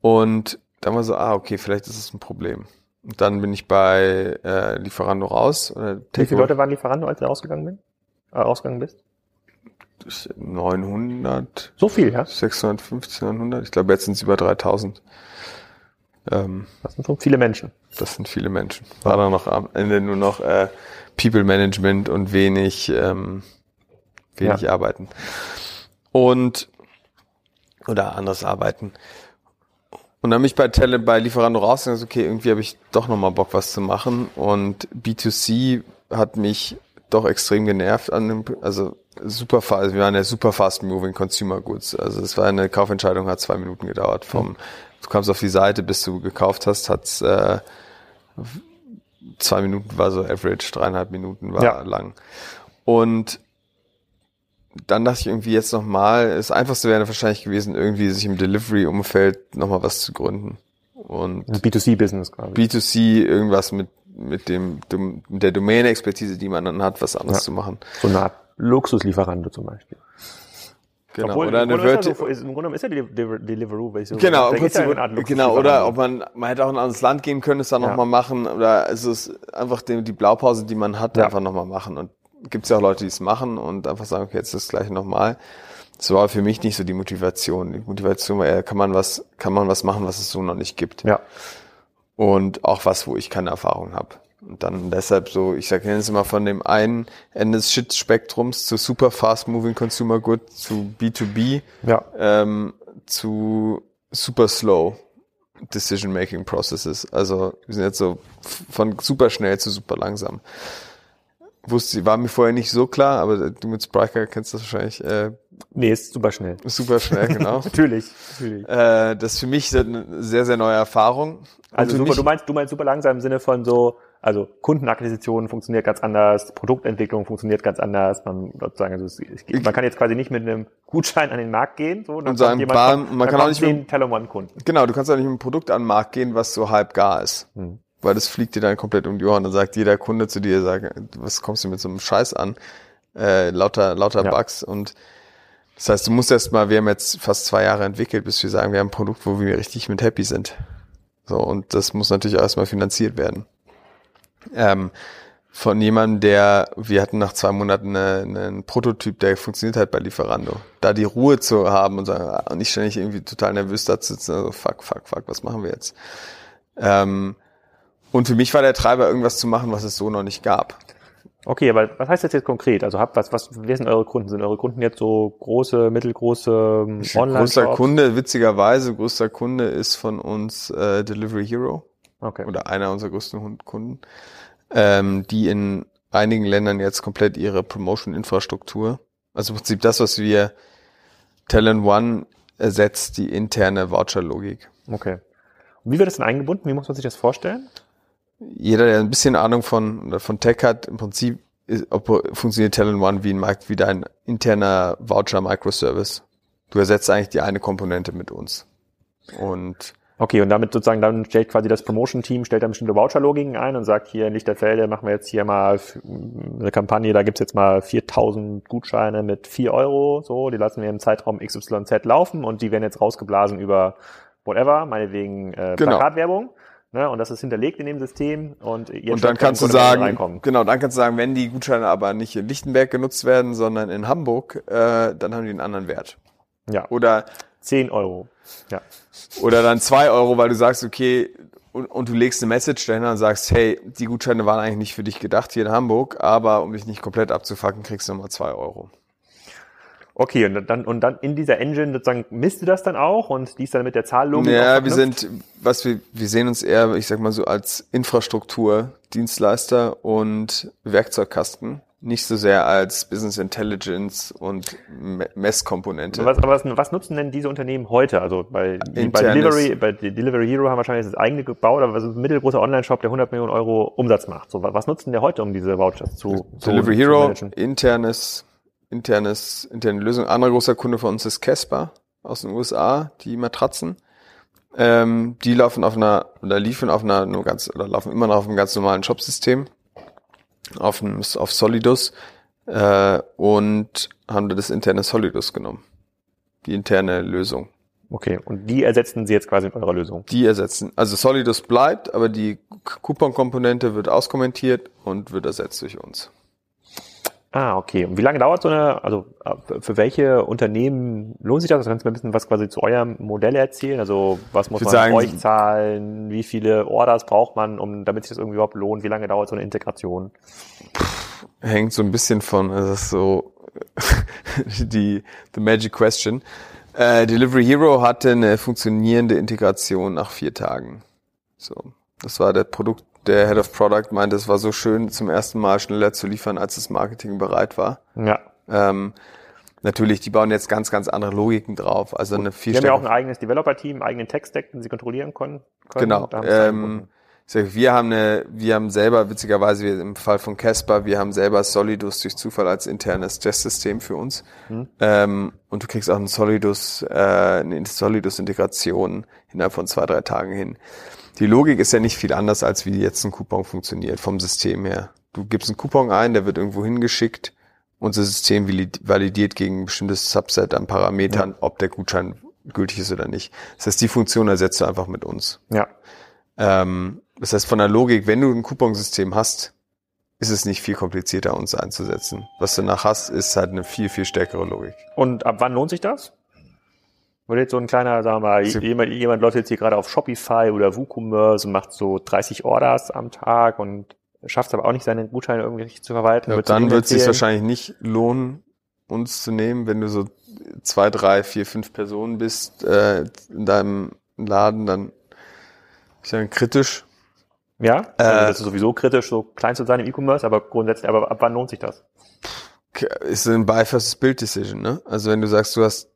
Und dann war so, ah, okay, vielleicht ist es ein Problem. Und dann bin ich bei äh, Lieferando raus. Oder Wie viele Leute waren Lieferando, als du rausgegangen, bin? Äh, rausgegangen bist? 900. So viel, ja? 650, 900. Ich glaube, jetzt sind es über 3000. Ähm, das sind schon viele Menschen. Das sind viele Menschen. War dann noch am Ende nur noch äh, People Management und wenig, ähm, wenig ja. Arbeiten. Und oder anderes Arbeiten. Und dann bin ich bei Tele, bei Lieferando raus und gesagt, okay, irgendwie habe ich doch nochmal Bock, was zu machen. Und B2C hat mich doch extrem genervt an dem, also super fast, wir waren ja super fast moving Consumer Goods. Also es war eine Kaufentscheidung, hat zwei Minuten gedauert. Vom, du kamst auf die Seite, bis du gekauft hast, hat's äh, zwei Minuten war so average, dreieinhalb Minuten war ja. lang. Und dann dachte ich irgendwie jetzt nochmal, das Einfachste wäre wahrscheinlich gewesen, irgendwie sich im Delivery-Umfeld nochmal was zu gründen. Und B2C-Business quasi. B2C, irgendwas mit, mit dem, mit der Domain-Expertise, die man dann hat, was anderes ja. zu machen. So eine Art Luxuslieferante zum Beispiel. Genau, Obwohl, oder eine Verti so, Im Grunde genommen ist ja die Deliveroo, wenn ich so Genau, Prinzip, ja genau, oder ob man, man hätte auch in ein anderes Land gehen können, es dann ja. nochmal machen, oder es ist einfach die, die Blaupause, die man hat, ja. einfach nochmal machen. Und gibt es ja auch Leute, die es machen und einfach sagen, okay, jetzt das gleiche nochmal. Das war für mich nicht so die Motivation. Die Motivation war eher, kann man was, kann man was machen, was es so noch nicht gibt. Ja. Und auch was, wo ich keine Erfahrung habe. Und dann deshalb so, ich sage jetzt immer von dem einen Ende des Shit-Spektrums zu super fast moving consumer good zu B2B ja. ähm, zu super slow decision making processes. Also wir sind jetzt so von super schnell zu super langsam wusste, war mir vorher nicht so klar, aber du mit Spriker kennst das wahrscheinlich. Äh, nee, ist super schnell. Super schnell, genau. natürlich, natürlich. Äh, das ist für mich eine sehr, sehr neue Erfahrung. Also super, du meinst, du meinst super langsam im Sinne von so, also Kundenakquisition funktioniert ganz anders, Produktentwicklung funktioniert ganz anders. Man sozusagen, also es, man kann jetzt quasi nicht mit einem Gutschein an den Markt gehen, so, und sagen, jemand, Bahn, man kann auch nicht mit Telemann-Kunden. Genau, du kannst auch nicht mit einem Produkt an den Markt gehen, was so halb gar ist. Hm weil das fliegt dir dann komplett um die Ohren. Dann sagt jeder Kunde zu dir, sagt, was kommst du mit so einem Scheiß an? Äh, lauter, lauter ja. Bugs und das heißt, du musst erst mal, wir haben jetzt fast zwei Jahre entwickelt, bis wir sagen, wir haben ein Produkt, wo wir richtig mit happy sind. So, und das muss natürlich erstmal finanziert werden. Ähm, von jemandem, der, wir hatten nach zwei Monaten eine, einen Prototyp, der funktioniert halt bei Lieferando. Da die Ruhe zu haben und sagen, und nicht ständig irgendwie total nervös da zu sitzen, also fuck, fuck, fuck, was machen wir jetzt? Ähm, und für mich war der Treiber, irgendwas zu machen, was es so noch nicht gab. Okay, aber was heißt das jetzt konkret? Also habt was, was, wer sind eure Kunden? Sind eure Kunden jetzt so große, mittelgroße ähm, online Größter Kunde, witzigerweise, größter Kunde ist von uns äh, Delivery Hero. Okay. Oder einer unserer größten Kunden, ähm, die in einigen Ländern jetzt komplett ihre Promotion-Infrastruktur, also im Prinzip das, was wir Talent One ersetzt, die interne Voucher-Logik. Okay. Und wie wird das denn eingebunden? Wie muss man sich das vorstellen? jeder, der ein bisschen Ahnung von, von Tech hat, im Prinzip ist, ob, funktioniert Talent One wie ein, wie dein interner Voucher Microservice. Du ersetzt eigentlich die eine Komponente mit uns. Und Okay, und damit sozusagen, dann stellt quasi das Promotion-Team, stellt dann bestimmte Voucher-Logiken ein und sagt, hier in Lichterfelde machen wir jetzt hier mal eine Kampagne, da gibt's jetzt mal 4000 Gutscheine mit 4 Euro, so, die lassen wir im Zeitraum XYZ laufen und die werden jetzt rausgeblasen über whatever, meinetwegen äh, genau. Plakatwerbung. Ne, und das ist hinterlegt in dem System und ihr Und dann kannst du sagen, genau, dann kannst du sagen, wenn die Gutscheine aber nicht in Lichtenberg genutzt werden, sondern in Hamburg, äh, dann haben die einen anderen Wert. Ja. Oder 10 Euro. Ja. Oder dann 2 Euro, weil du sagst, okay, und, und du legst eine Message dahinter und sagst, hey, die Gutscheine waren eigentlich nicht für dich gedacht hier in Hamburg, aber um dich nicht komplett abzufacken, kriegst du nochmal 2 Euro. Okay, und dann, und dann in dieser Engine sozusagen misst du das dann auch und die ist dann mit der Zahllogik Ja, wir sind, was wir, wir sehen uns eher, ich sag mal so, als Infrastruktur, Dienstleister und Werkzeugkasten. Nicht so sehr als Business Intelligence und Messkomponente. Was, aber was, was nutzen denn diese Unternehmen heute? Also bei, bei Delivery, bei Delivery Hero haben wahrscheinlich das eigene gebaut, aber was ist ein mittelgroßer Online-Shop, der 100 Millionen Euro Umsatz macht. So, was nutzen der heute, um diese Vouchers zu, Delivery zu Hero, internes internes, interne Lösung. Ein anderer großer Kunde von uns ist Casper aus den USA, die Matratzen. Ähm, die laufen auf einer, oder liefen auf einer, nur ganz, oder laufen immer noch auf einem ganz normalen Shopsystem, auf, einem, auf Solidus, äh, und haben das interne Solidus genommen. Die interne Lösung. Okay, und die ersetzen Sie jetzt quasi in eurer Lösung? Die ersetzen, also Solidus bleibt, aber die Coupon-Komponente wird auskommentiert und wird ersetzt durch uns. Ah, okay. Und wie lange dauert so eine, also für welche Unternehmen lohnt sich das? Kannst du mir ein bisschen was quasi zu eurem Modell erzählen? Also was muss man sagen, euch zahlen? Wie viele Orders braucht man, um damit sich das irgendwie überhaupt lohnt? Wie lange dauert so eine Integration? Hängt so ein bisschen von, also das ist so die the magic question. Äh, Delivery Hero hatte eine funktionierende Integration nach vier Tagen. So, das war der Produkt der Head of Product meinte, es war so schön, zum ersten Mal schneller zu liefern, als das Marketing bereit war. Ja. Ähm, natürlich, die bauen jetzt ganz, ganz andere Logiken drauf. Also eine viel Die haben ja auch ein eigenes Developer-Team, einen eigenen Tech-Stack, den sie kontrollieren können. können. Genau. Ähm, wir haben eine, wir haben selber, witzigerweise im Fall von Casper, wir haben selber Solidus durch Zufall als internes Testsystem für uns. Hm. Ähm, und du kriegst auch ein Solidus, äh, eine Solidus-Integration innerhalb von zwei, drei Tagen hin die Logik ist ja nicht viel anders, als wie jetzt ein Coupon funktioniert vom System her. Du gibst einen Coupon ein, der wird irgendwo hingeschickt, unser System validiert gegen ein bestimmtes Subset an Parametern, ja. ob der Gutschein gültig ist oder nicht. Das heißt, die Funktion ersetzt du einfach mit uns. Ja. Ähm, das heißt, von der Logik, wenn du ein Couponsystem hast, ist es nicht viel komplizierter, uns einzusetzen. Was du danach hast, ist halt eine viel, viel stärkere Logik. Und ab wann lohnt sich das? Weil jetzt so ein kleiner, sagen wir mal, jemand, jemand läuft jetzt hier gerade auf Shopify oder WooCommerce und macht so 30 Orders am Tag und schafft es aber auch nicht, seine Gutscheine irgendwie richtig zu verwalten. Ja, dann wird es sich wahrscheinlich nicht lohnen, uns zu nehmen, wenn du so zwei, drei, vier, fünf Personen bist äh, in deinem Laden, dann ist ja kritisch. Ja, also äh, das ist sowieso kritisch, so klein zu sein im E-Commerce, aber grundsätzlich, aber ab wann lohnt sich das? Ist ein Buy versus Build Decision, ne? Also wenn du sagst, du hast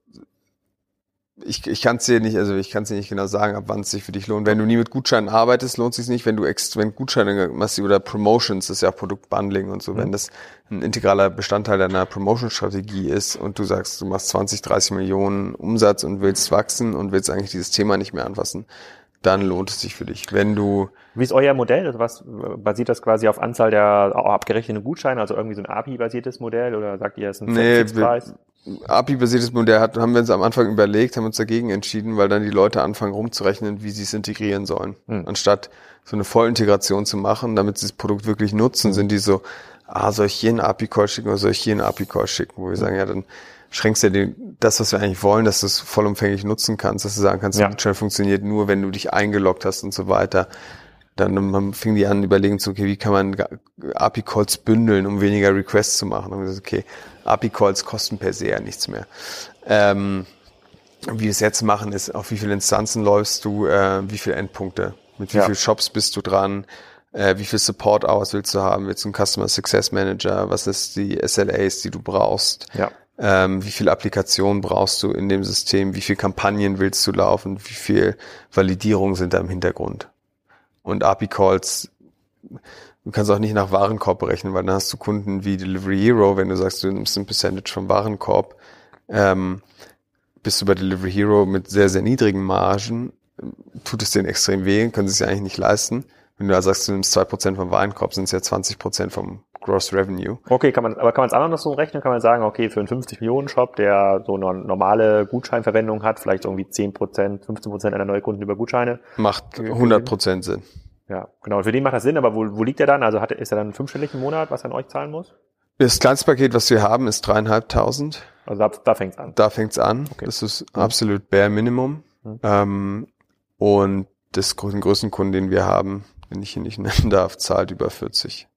ich, ich kann es dir nicht, also ich kann es dir nicht genau sagen, ab wann es sich für dich lohnt. Wenn du nie mit Gutscheinen arbeitest, lohnt es sich nicht. Wenn du ex, wenn Gutscheine machst oder Promotions, das ist ja Produktbundling und so, mhm. wenn das ein integraler Bestandteil deiner Promotion-Strategie ist und du sagst, du machst 20, 30 Millionen Umsatz und willst wachsen und willst eigentlich dieses Thema nicht mehr anfassen, dann lohnt es sich für dich. Wenn du Wie ist euer Modell? Was basiert das quasi auf Anzahl der abgerechneten Gutscheine, also irgendwie so ein API-basiertes Modell oder sagt ihr, es ist ein nee, Fixpreis? API-basiertes Modell hat, haben wir uns am Anfang überlegt, haben uns dagegen entschieden, weil dann die Leute anfangen rumzurechnen, wie sie es integrieren sollen. Hm. Anstatt so eine Vollintegration zu machen, damit sie das Produkt wirklich nutzen, hm. sind die so, ah, soll ich hier einen API-Call schicken oder soll ich hier einen API-Call schicken? Wo wir hm. sagen, ja, dann schränkst du ja den, das, was wir eigentlich wollen, dass du es vollumfänglich nutzen kannst, dass du sagen kannst, ja. Gutschein funktioniert nur, wenn du dich eingeloggt hast und so weiter. Dann fing die an, überlegen zu, okay, wie kann man API-Calls bündeln, um weniger Requests zu machen? Und wir gesagt, okay, API-Calls kosten per se ja nichts mehr. Ähm, wie wir es jetzt machen, ist, auf wie viele Instanzen läufst du, äh, wie viele Endpunkte, mit wie ja. vielen Shops bist du dran, äh, wie viel Support Hours willst du haben, willst du einen Customer Success Manager, was ist die SLAs, die du brauchst, ja. Ähm, wie viel Applikationen brauchst du in dem System, wie viel Kampagnen willst du laufen, wie viel Validierung sind da im Hintergrund. Und API-Calls Du kannst auch nicht nach Warenkorb berechnen, weil dann hast du Kunden wie Delivery Hero, wenn du sagst, du nimmst ein Percentage vom Warenkorb, ähm, bist du bei Delivery Hero mit sehr, sehr niedrigen Margen, tut es denen extrem weh, können sie es eigentlich nicht leisten. Wenn du da sagst, du nimmst zwei Prozent vom Warenkorb, sind es ja 20% vom Gross Revenue. Okay, kann man, aber kann man es auch noch so rechnen? Kann man sagen, okay, für einen 50 Millionen Shop, der so eine normale Gutscheinverwendung hat, vielleicht irgendwie 10% 15% einer neuen Kunden über Gutscheine. Macht 100% Sinn. Ja, genau. Für den macht das Sinn, aber wo, wo liegt er dann? Also hat, ist er dann fünfstellig im Monat, was er an euch zahlen muss? Das kleinste Paket, was wir haben, ist dreieinhalbtausend. Also da, da fängt's an. Da fängt's an. Okay. Das ist mhm. absolut bare Minimum. Mhm. Ähm, und das, den größten Kunden, den wir haben, den ich hier nicht nennen darf, zahlt über 40.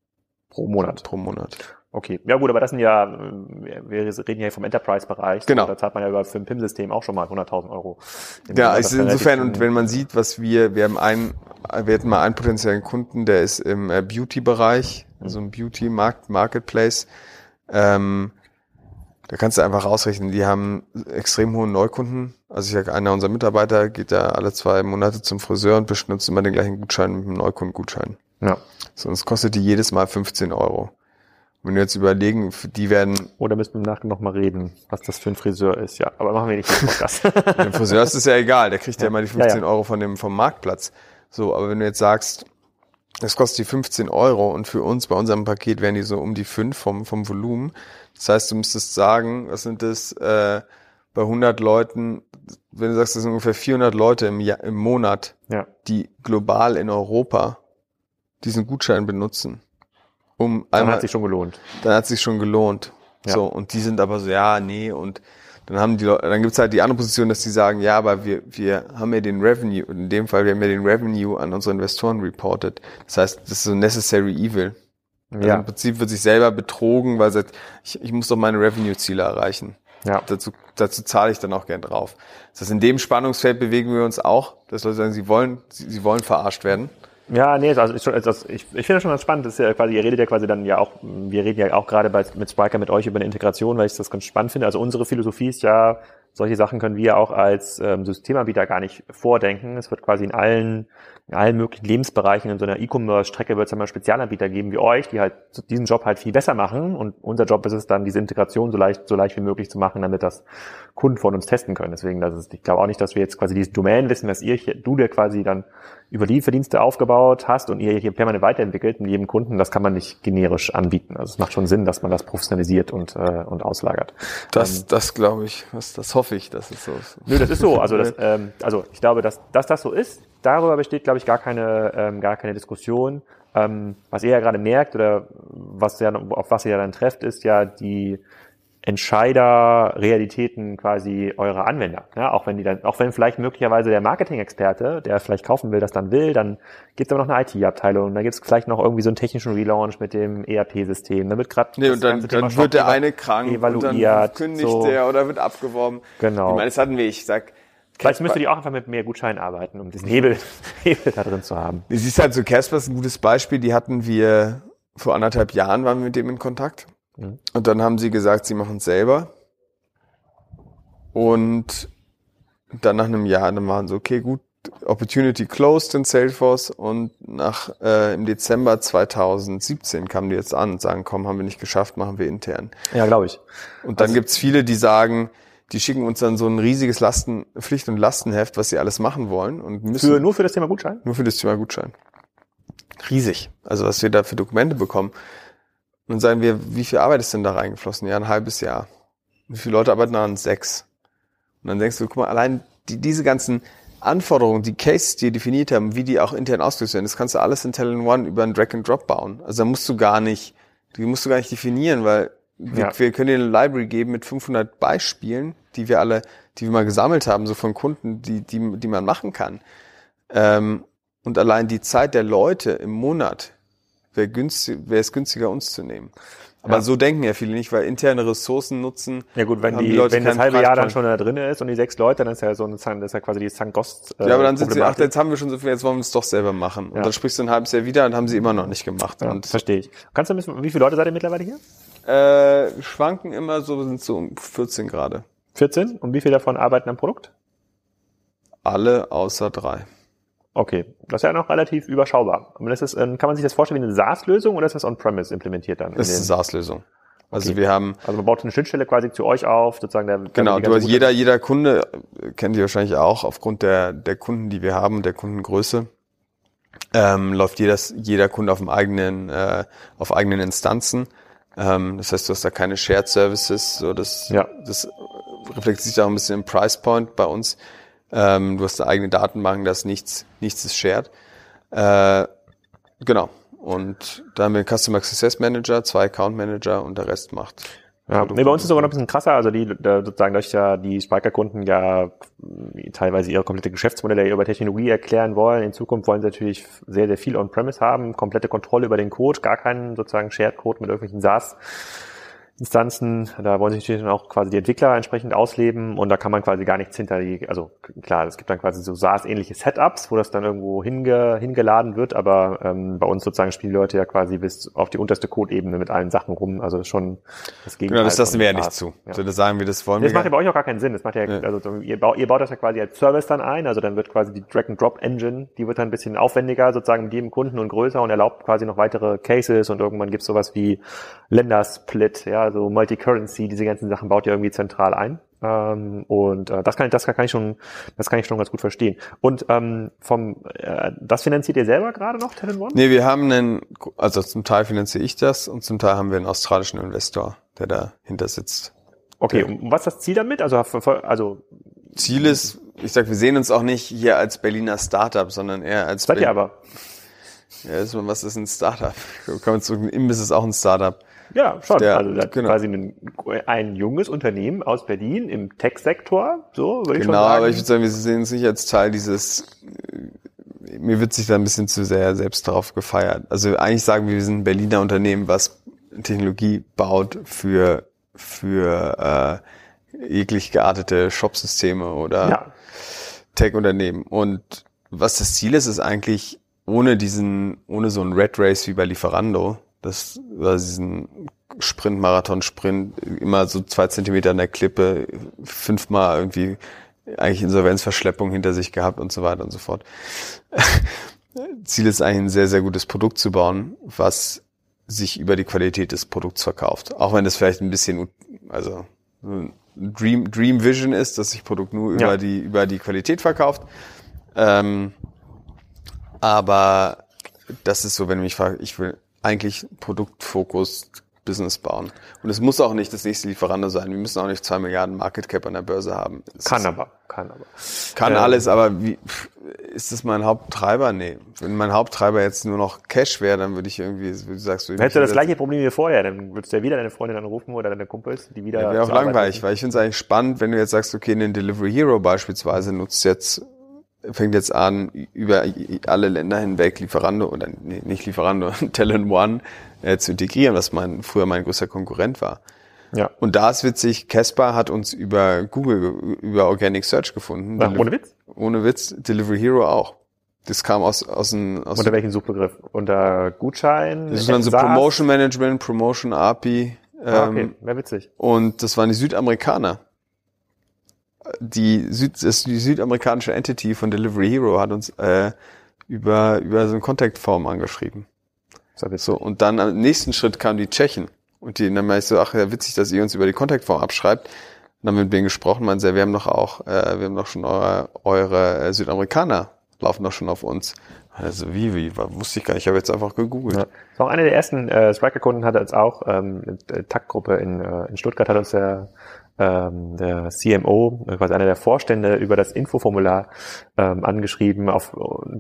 Pro Monat. Pro Monat. Okay, ja gut, aber das sind ja, wir reden ja vom Enterprise-Bereich. Genau. So, da zahlt man ja über für ein PIM-System auch schon mal 100.000 Euro. Ja, ist insofern, und wenn man sieht, was wir, wir haben einen, wir hatten mal einen potenziellen Kunden, der ist im äh, Beauty-Bereich, also im Beauty-Marketplace. Ähm, da kannst du einfach ausrechnen, die haben extrem hohen Neukunden. Also ich sage, einer unserer Mitarbeiter geht da alle zwei Monate zum Friseur und benutzt immer den gleichen Gutschein mit einem Neukundengutschein. Ja. So, und es kostet die jedes Mal 15 Euro. Wenn wir jetzt überlegen, die werden. Oder müssen wir im Nachgang nochmal reden, was das für ein Friseur ist, ja. Aber machen wir nicht Podcast. dem Friseur ist es ja egal, der kriegt ja, ja mal die 15 ja, ja. Euro von dem, vom Marktplatz. So, aber wenn du jetzt sagst, das kostet die 15 Euro und für uns, bei unserem Paket wären die so um die 5 vom, vom Volumen. Das heißt, du müsstest sagen, was sind das, äh, bei 100 Leuten, wenn du sagst, das sind ungefähr 400 Leute im, Jahr, im Monat, ja. die global in Europa diesen Gutschein benutzen Um Dann einmal, hat sich schon gelohnt. dann hat sich schon gelohnt. Ja. So, und die sind aber so, ja, nee, und dann haben die Leute, dann gibt's halt die andere Position, dass die sagen, ja, aber wir, wir haben ja den Revenue, in dem Fall, wir haben ja den Revenue an unsere Investoren reported. Das heißt, das ist so necessary evil. Also Ja. im Prinzip wird sich selber betrogen, weil sagt, ich, ich muss doch meine Revenue-Ziele erreichen. Ja. Dazu, dazu zahle ich dann auch gern drauf. Das heißt, in dem Spannungsfeld bewegen wir uns auch, dass Leute sagen, sie wollen, sie, sie wollen verarscht werden. Ja, nee, also, schon, also ich, ich finde das schon ganz spannend. Das ist ja quasi, ihr redet ja quasi dann ja auch, wir reden ja auch gerade bei, mit Spiker mit euch über eine Integration, weil ich das ganz spannend finde. Also unsere Philosophie ist ja, solche Sachen können wir auch als ähm, Systemanbieter gar nicht vordenken. Es wird quasi in allen, in allen möglichen Lebensbereichen in so einer E-Commerce-Strecke wird es immer Spezialanbieter geben wie euch, die halt diesen Job halt viel besser machen. Und unser Job ist es dann, diese Integration so leicht, so leicht wie möglich zu machen, damit das Kunden von uns testen können. Deswegen, das ist, ich glaube auch nicht, dass wir jetzt quasi dieses Domain wissen, dass ihr, du dir quasi dann über Lieferdienste aufgebaut hast und ihr hier permanent weiterentwickelt mit jedem Kunden, das kann man nicht generisch anbieten. Also es macht schon Sinn, dass man das professionalisiert und, äh, und auslagert. Das, das glaube ich, das, das hoffe ich, dass es so ist. Nö, das ist so. Also, das, ähm, also ich glaube, dass, dass das so ist, darüber besteht, glaube ich, gar keine, ähm, gar keine Diskussion. Ähm, was ihr ja gerade merkt oder was ja, auf was ihr ja dann trefft, ist ja die Entscheider-Realitäten quasi eurer Anwender. Ja, auch wenn die dann, auch wenn vielleicht möglicherweise der Marketing-Experte, der vielleicht kaufen will, das dann will, dann gibt es aber noch eine IT-Abteilung, dann gibt es vielleicht noch irgendwie so einen technischen Relaunch mit dem ERP-System. Dann wird gerade Nee, und dann, dann wird der eine krank und dann evaluiert, kündigt so. der oder wird abgeworben. Genau. Ich meine, das hatten wir, ich sag, Vielleicht müsst ihr die auch einfach mit mehr Gutscheinen arbeiten, um diesen Hebel, Hebel da drin zu haben. Es ist halt so, Casper ist ein gutes Beispiel, die hatten wir vor anderthalb Jahren waren wir mit dem in Kontakt. Mhm. Und dann haben sie gesagt, sie machen es selber. Und dann nach einem Jahr, dann waren sie, okay, gut, Opportunity closed in Salesforce und nach äh, im Dezember 2017 kamen die jetzt an und sagen, komm, haben wir nicht geschafft, machen wir intern. Ja, glaube ich. Und dann Also- gibt's viele, die sagen, die schicken uns dann so ein riesiges Lasten, Pflicht- und Lastenheft, was sie alles machen wollen und müssen Für, nur für das Thema Gutschein? nur für das Thema Gutschein. Riesig. Also was wir da für Dokumente bekommen. Und dann sagen wir, wie viel Arbeit ist denn da reingeflossen? Ja, ein halbes Jahr. Wie viele Leute arbeiten daran? Sechs. Und dann denkst du, guck mal, allein die, diese ganzen Anforderungen, die Cases, die wir definiert haben, wie die auch intern ausgelöst werden, das kannst du alles in Talent One über einen Drag and Drop bauen. Also da musst du gar nicht, die musst du gar nicht definieren, weil wir, Ja. wir können dir eine Library geben mit 500 Beispielen, die wir alle, die wir mal gesammelt haben, so von Kunden, die, die, die man machen kann. Ähm, und allein die Zeit der Leute im Monat wäre günstig, wäre es günstiger, uns zu nehmen. Aber Ja. so denken ja viele nicht, weil interne Ressourcen nutzen. Ja gut, wenn, haben die, Leute wenn das halbe Jahr dann schon da drin ist und die sechs Leute, dann ist ja so eine, das ist ja quasi die St. Gost. Äh, Ja, aber dann sind sie, ach, jetzt haben wir schon so viel, jetzt wollen wir es doch selber machen. Und Ja. dann sprichst du ein halbes Jahr wieder und haben sie immer noch nicht gemacht. ja, Und verstehe ich. Kannst du ein bisschen, wie viele Leute seid ihr mittlerweile hier? äh, schwanken immer so, sind so um 14 gerade. 14? Und wie viele davon arbeiten am Produkt? Alle außer drei. Okay, das ist ja noch relativ überschaubar. Aber das ist, ähm, kann man sich das vorstellen wie eine SaaS-Lösung oder ist das on-premise implementiert dann? Das ist eine SaaS-Lösung. Also Okay. wir haben, also man baut eine Schnittstelle quasi zu euch auf, sozusagen der genau, du hast jeder, jeder Kunde, äh, kennt ihr wahrscheinlich auch, aufgrund der, der Kunden, die wir haben, der Kundengröße, ähm, läuft jedes, jeder Kunde auf dem eigenen, äh, auf eigenen Instanzen. Ähm, das heißt, du hast da keine Shared Services, so das, Ja. das reflektiert sich auch ein bisschen im Price Point bei uns. Ähm, du hast eine eigene Datenbank, da ist nichts, nichts ist shared. Äh, genau. Und da haben wir einen Customer Success Manager, zwei Account Manager und der Rest macht. Ja, nee, bei uns ist es sogar noch ein bisschen krasser. Also die da sozusagen durch ja die Spiker-Kunden ja mh, teilweise ihre komplette Geschäftsmodelle über Technologie erklären wollen. In Zukunft wollen sie natürlich sehr, sehr viel On-Premise haben, komplette Kontrolle über den Code, gar keinen sozusagen Shared-Code mit irgendwelchen SaaS. Instanzen, da wollen sich natürlich dann auch quasi die Entwickler entsprechend ausleben und da kann man quasi gar nichts hinter die, also klar, es gibt dann quasi so SaaS-ähnliche Setups, wo das dann irgendwo hinge, hingeladen wird, aber ähm, bei uns sozusagen spielen die Leute ja quasi bis auf die unterste Code-Ebene mit allen Sachen rum, also das schon das Gegenteil. Genau, das lassen wir ja nicht zu. Ja. So, das sagen wir, das wollen Das wir. macht ja bei euch auch gar keinen Sinn. Das macht ja, Ja. also so, ihr, baut, ihr baut das ja quasi als Service dann ein. Also dann wird quasi die Drag-and-Drop-Engine, die wird dann ein bisschen aufwendiger sozusagen mit jedem Kunden und größer und erlaubt quasi noch weitere Cases und irgendwann gibt's sowas wie Ländersplit, ja, so Multi-Currency, diese ganzen Sachen baut ihr irgendwie zentral ein. Ähm, und äh, das kann ich, das kann ich schon, das kann ich schon ganz gut verstehen. Und ähm, vom, äh, das finanziert ihr selber gerade noch, Talent One? Nee, wir haben einen, also zum Teil finanziere ich das und zum Teil haben wir einen australischen Investor, der dahinter sitzt. Okay, und was ist das Ziel damit? Also, also Ziel ist, ich sag, wir sehen uns auch nicht hier als Berliner Startup, sondern eher als seid ihr Berlin- aber. Ja, ist, was ist ein Startup? Kommen zu, Imbiss ist auch ein Startup. Ja, schon. Der- also das genau. quasi ein, ein junges Unternehmen aus Berlin im Tech-Sektor, so würde ich Genau, schon sagen. aber ich würde sagen, wir sehen uns nicht als Teil dieses, äh, mir wird sich da ein bisschen zu sehr selbst drauf gefeiert. Also eigentlich sagen wir, wir sind ein Berliner Unternehmen, was Technologie baut für, für äh, jeglich geartete Shopsysteme oder ja, Tech-Unternehmen. Und was das Ziel ist, ist eigentlich ohne diesen, ohne so ein Red Race wie bei Lieferando, das war diesen Sprint, Marathon, Sprint, immer so zwei Zentimeter an der Klippe, fünfmal irgendwie eigentlich Insolvenzverschleppung hinter sich gehabt und so weiter und so fort. Ziel ist eigentlich ein sehr, sehr gutes Produkt zu bauen, was sich über die Qualität des Produkts verkauft. Auch wenn das vielleicht ein bisschen, also Dream, Dream Vision ist, dass sich Produkt nur über Ja. die, über die Qualität verkauft. Ähm, aber das ist so, wenn du mich fragst, ich will eigentlich Produktfokus Business bauen. Und es muss auch nicht das nächste Lieferando sein. Wir müssen auch nicht zwei Milliarden Market Cap an der Börse haben. Es kann ist, aber, kann aber. kann Ähm, alles, aber wie, ist das mein Haupttreiber? Nee. Wenn mein Haupttreiber jetzt nur noch Cash wäre, dann würde ich irgendwie, wie sagst du, Hättest du das gleiche Problem wie vorher, dann würdest du ja wieder deine Freundin anrufen oder deine Kumpels, die wieder. Ja, wäre auch langweilig, weil ich finde es eigentlich spannend, wenn du jetzt sagst, okay, einen Delivery Hero beispielsweise nutzt jetzt, fängt jetzt an, über alle Länder hinweg Lieferando oder nee, nicht Lieferando, Talent One äh, zu integrieren, was mein, früher mein größter Konkurrent war. Ja. Und da ist witzig, Casper hat uns über Google, über Organic Search gefunden. Ach, ohne Witz? Ohne Witz, Delivery Hero auch. Das kam aus, aus, ein, aus Unter welchem Suchbegriff? Unter Gutschein? das ist dann so? Promotion Management, Promotion API. Ah, ähm, okay, wäre witzig. Und das waren die Südamerikaner. Die, Süd, die südamerikanische Entity von Delivery Hero hat uns äh, über, über so eine Contact-Form angeschrieben. So, und dann am nächsten Schritt kamen die Tschechen. Und die, dann meinte ich so, ach ja, witzig, dass ihr uns über die Contact-Form abschreibt. Und dann haben wir mit denen gesprochen, meinen sie, wir haben doch auch, äh, wir haben doch schon eure, eure äh, Südamerikaner laufen doch schon auf uns. Also wie, wie, wusste ich gar nicht, ich habe jetzt einfach gegoogelt. Ja. Das war auch einer der ersten äh, Striker-Kunden hatte uns auch, ähm, eine TAC-Gruppe in, äh, in Stuttgart hat uns der, ähm, der CMO, äh, quasi einer der Vorstände, über das Infoformular ähm, angeschrieben. Auf,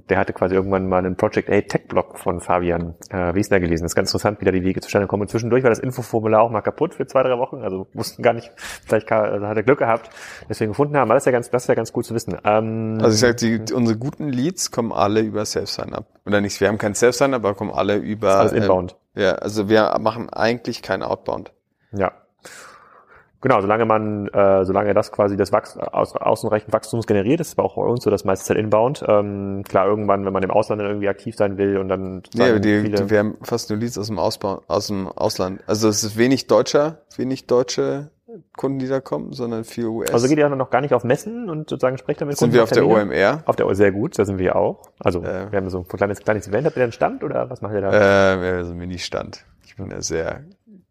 der hatte quasi irgendwann mal einen Project A Tech-Blog von Fabian äh, Wiesner gelesen. Das ist ganz interessant, wie da die Wege zustande kommen. Und zwischendurch war das Infoformular auch mal kaputt für zwei, drei Wochen. Also wussten gar nicht, vielleicht also hat er Glück gehabt, deswegen gefunden haben. Aber das ist ja ganz, das ist ja ganz gut zu wissen. Ähm, Also ich sag, die, unsere guten Leads kommen alle über Self-Sign-Up. Oder nicht, wir haben kein Self-Sign-Up, aber kommen alle über... alles inbound. Ähm, ja, also wir machen eigentlich kein Outbound. Ja. Genau, solange man, äh, solange das quasi das Wachs aus, außenreichend Wachstums generiert, ist aber auch bei uns so, das meiste Zeit inbound. Ähm, klar, irgendwann, wenn man im Ausland dann irgendwie aktiv sein will und dann Nee, die, viele, die, wir haben fast nur Leads aus dem Ausbau, aus dem Ausland. Also es ist wenig Deutscher, wenig deutsche Kunden, die da kommen, sondern viel US. also geht ihr noch gar nicht auf Messen und sozusagen sprecht damit sind wir auf der? OMR. Auf der sehr gut, da sind wir auch. Also Äh. wir haben so ein kleines kleines Event. Habt ihr da einen Stand oder was macht ihr da? Äh, wir haben so einen Mini-Stand. Ich bin ja sehr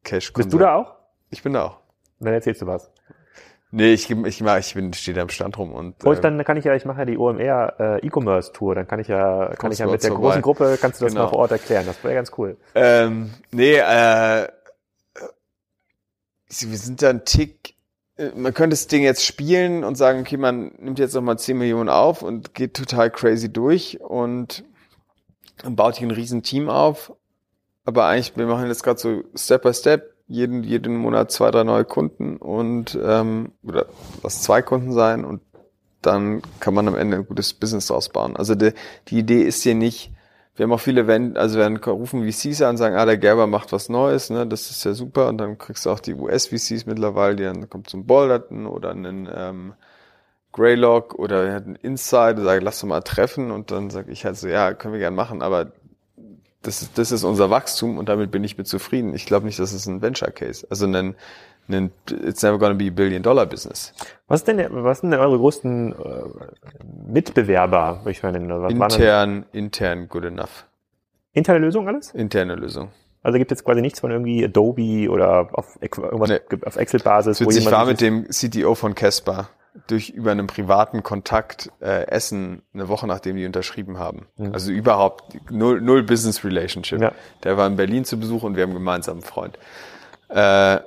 cash Bist du da auch? Ich bin da auch. Und dann erzählst du was. Nee, ich, ich, ich bin, stehe da am Stand rum und Und äh, dann kann ich ja, ich mache ja die OMR äh, E-Commerce Tour, dann kann ich ja, kann ich ja mit der uns großen vorbei. Gruppe, kannst du das Genau. mal vor Ort erklären. Das wäre ganz cool. Ähm, nee, äh, wir sind da ein Tick, äh, man könnte das Ding jetzt spielen und sagen, okay, man nimmt jetzt nochmal 10 Millionen auf und geht total crazy durch und baut hier ein riesen Team auf. Aber eigentlich, wir machen jetzt gerade so Step by Step, jeden, jeden Monat zwei, drei neue Kunden und ähm, oder was zwei Kunden sein und dann kann man am Ende ein gutes Business draus bauen. Also die, die Idee ist hier nicht, wir haben auch viele, wenn, also werden rufen VCs an und sagen, ah, der Gerber macht was Neues, ne, das ist ja super. Und dann kriegst du auch die US-VCs mittlerweile, die dann kommt zum Bolderton oder einen ähm, Greylock oder er hat einen Insight, und sagt, lass doch mal treffen. Und dann sage ich halt so, ja, können wir gern machen, aber das, ist- das ist unser Wachstum und damit bin ich mit zufrieden. Ich glaube nicht, dass es ein Venture Case, also ein, ein it's never gonna be a billion dollar business. Was ist denn, der- was sind denn eure größten äh, Mitbewerber, würde ich mal nennen? Was Intern, intern good enough. interne Lösungen alles? Interne Lösung. Also gibt es jetzt quasi nichts von irgendwie Adobe oder auf, irgendwas Nee. auf Excel-Basis, witzig, ich war mit dem CTO von Casper durch über einen privaten Kontakt äh, essen, eine Woche nachdem die unterschrieben haben. Also überhaupt null, null Business Relationship. Ja. Der war in Berlin zu Besuch und wir haben einen gemeinsamen Freund. Äh,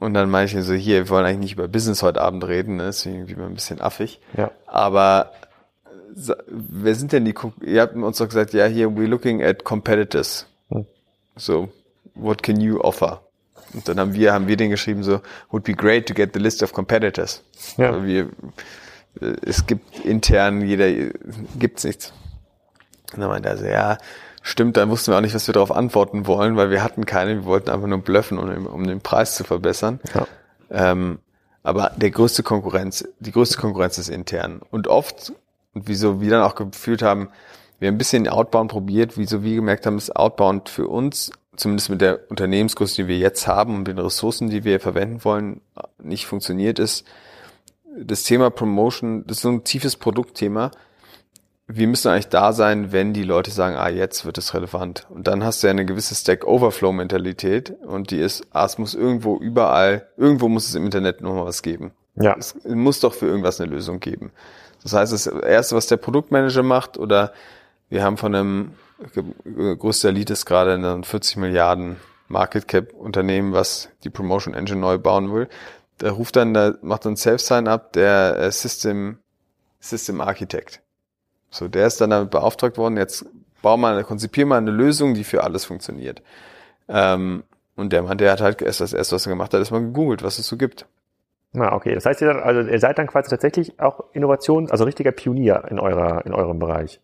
und dann meinte ich so, hier, wir wollen eigentlich nicht über Business heute Abend reden, ne? ist irgendwie mal ein bisschen affig. Ja. Aber wer sind denn die, ihr habt uns doch gesagt, ja, hier, we're looking at competitors. Hm. So, what can you offer? Und dann haben wir, haben wir den geschrieben so, would be great to get the list of competitors. Ja. Wir, äh, es gibt intern, jeder, gibt's nichts. Und dann meinte er so, ja, stimmt, dann wussten wir auch nicht, was wir darauf antworten wollen, weil wir hatten keine, wir wollten einfach nur bluffen, um, um den Preis zu verbessern. Ja. Ähm, aber der größte Konkurrenz, die größte Konkurrenz ist intern. Und oft, und wieso wir dann auch gefühlt haben, wir haben ein bisschen Outbound probiert, wieso wir gemerkt haben, dass Outbound für uns, zumindest mit der Unternehmensgröße, die wir jetzt haben und den Ressourcen, die wir verwenden wollen, nicht funktioniert ist. Das Thema Promotion, das ist so ein tiefes Produktthema wir müssen eigentlich da sein, wenn die Leute sagen, ah, jetzt wird es relevant. Und dann hast du ja eine gewisse Stack Overflow Mentalität und die ist, ah, es muss irgendwo überall, irgendwo muss es im Internet nochmal was geben. Ja. Es muss doch für irgendwas eine Lösung geben. Das heißt, das erste, was der Produktmanager macht oder wir haben von einem größter Lead ist gerade ein 40 Milliarden Market Cap Unternehmen, was die Promotion Engine neu bauen will. Der ruft dann, der macht dann Self-Sign-up der äh, System, System Architect. So, der ist dann damit beauftragt worden, jetzt bau mal, konzipier mal eine Lösung, die für alles funktioniert. Ähm, und der Mann, der hat halt erst das erste, was er gemacht hat, ist mal gegoogelt, was es so gibt. Na, okay. Das heißt, ihr, also ihr seid dann quasi tatsächlich auch Innovation, also richtiger Pionier in eurer, in eurem Bereich.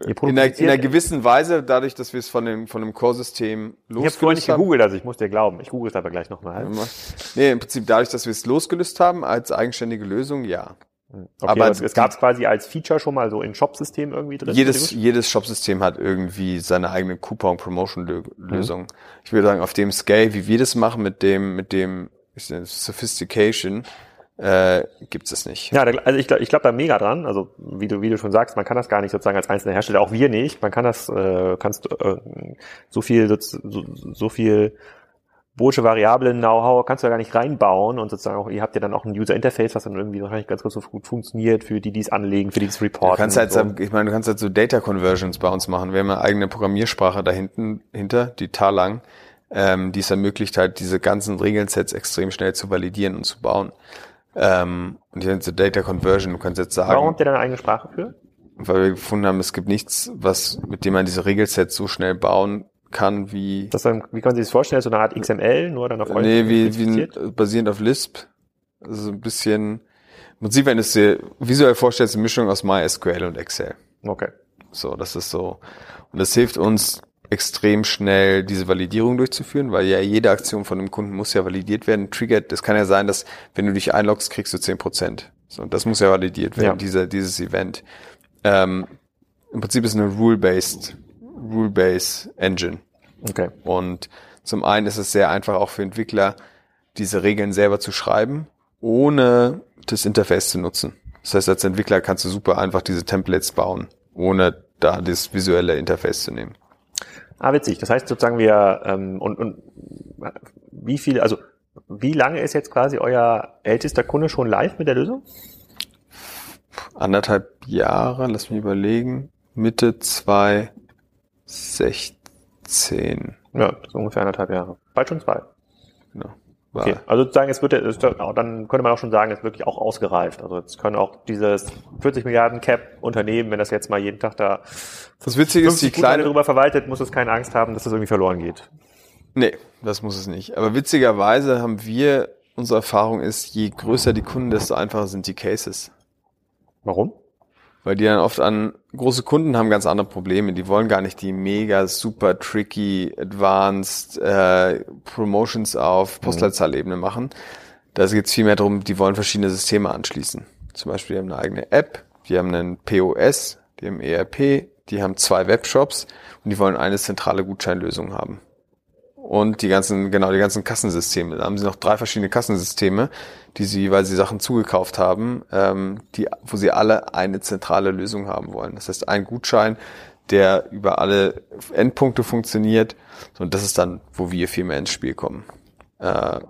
In einer, in einer gewissen Weise, dadurch, dass wir es von dem, von dem Core-System losgelöst haben. Ich habe vorhin nicht gegoogelt, also ich muss dir glauben. Ich google es aber gleich nochmal. Nee, im Prinzip dadurch, dass wir es losgelöst haben als eigenständige Lösung, ja. Okay, aber es, es gab es quasi als Feature schon mal so in Shop-System irgendwie drin? Jedes, jedes Shop-System hat irgendwie seine eigene Coupon-Promotion-Lösung. Mhm. Ich würde sagen, auf dem Scale, wie wir das machen, mit dem, mit dem Sophistication, äh, gibt es nicht. Ja, also ich glaube ich glaub da mega dran. Also wie du, wie du schon sagst, man kann das gar nicht sozusagen als einzelner Hersteller, auch wir nicht. Man kann das, äh, kannst äh, so viel, so, so viel Boolsche Variablen Know-how kannst du ja gar nicht reinbauen und sozusagen auch, ihr habt ja dann auch ein User Interface, was dann irgendwie wahrscheinlich ganz kurz so gut funktioniert für die, die es anlegen, für die es reporten. Du kannst halt, so. ich meine, du kannst halt so Data Conversions bei uns machen. Wir haben eine eigene Programmiersprache da hinten, hinter, die Talang, ähm, die es ermöglicht halt, diese ganzen Regelsets extrem schnell zu validieren und zu bauen. Ähm, und die so Data Conversion, du kannst jetzt sagen. Warum habt ihr da eine eigene Sprache für? Weil wir gefunden haben, es gibt nichts, was, mit dem man diese Regelsets so schnell bauen kann wie. Das dann, wie kann man sich das vorstellen? So eine Art XML, nur dann auf euch? Nee, wie, wie basierend auf Lisp. Also ein bisschen, im Prinzip, wenn du es dir visuell vorstellst, eine Mischung aus MySQL und Excel. Okay. So, das ist so. Und das hilft uns extrem schnell diese Validierung durchzuführen, weil ja jede Aktion von dem Kunden muss ja validiert werden. Triggert, das kann ja sein, dass wenn du dich einloggst, kriegst du zehn Prozent. So, und das muss ja validiert werden, ja. Dieser, dieses Event. Ähm, Im Prinzip ist eine Rule-Based Rule-Base Engine. Okay. Und zum einen ist es sehr einfach auch für Entwickler, diese Regeln selber zu schreiben, ohne das Interface zu nutzen. Das heißt, als Entwickler kannst du super einfach diese Templates bauen, ohne da das visuelle Interface zu nehmen. Ah, witzig. Das heißt sozusagen wir ähm, und, und wie viel, also wie lange ist jetzt quasi euer ältester Kunde schon live mit der Lösung? Anderthalb Jahre, lass mich überlegen. Mitte zwei 16. Ja, ist ungefähr anderthalb Jahre. Bald schon zwei. Genau. Okay, also sozusagen, es wird, es, dann könnte man auch schon sagen, es ist wirklich auch ausgereift. Also jetzt können auch dieses 40 Milliarden Cap Unternehmen, wenn das jetzt mal jeden Tag da das Witzige ist, die kleine darüber verwaltet, muss es keine Angst haben, dass das irgendwie verloren geht. Nee, das muss es nicht. Aber witzigerweise haben wir, unsere Erfahrung ist, je größer die Kunden, desto einfacher sind die Cases. Warum? weil die dann oft an große Kunden haben ganz andere Probleme. Die wollen gar nicht die mega super tricky advanced äh, Promotions auf mhm. Postleitzahlebene machen. Da geht es vielmehr darum, die wollen verschiedene Systeme anschließen. Zum Beispiel, die haben eine eigene App, die haben einen POS, die haben ERP, die haben zwei Webshops und die wollen eine zentrale Gutscheinlösung haben und die ganzen, genau, die ganzen Kassensysteme. Da haben sie noch drei verschiedene Kassensysteme, die sie, weil sie Sachen zugekauft haben, ähm, die, wo sie alle eine zentrale Lösung haben wollen. Das heißt, ein Gutschein, der über alle Endpunkte funktioniert. Und das ist dann, wo wir viel mehr ins Spiel kommen. Äh,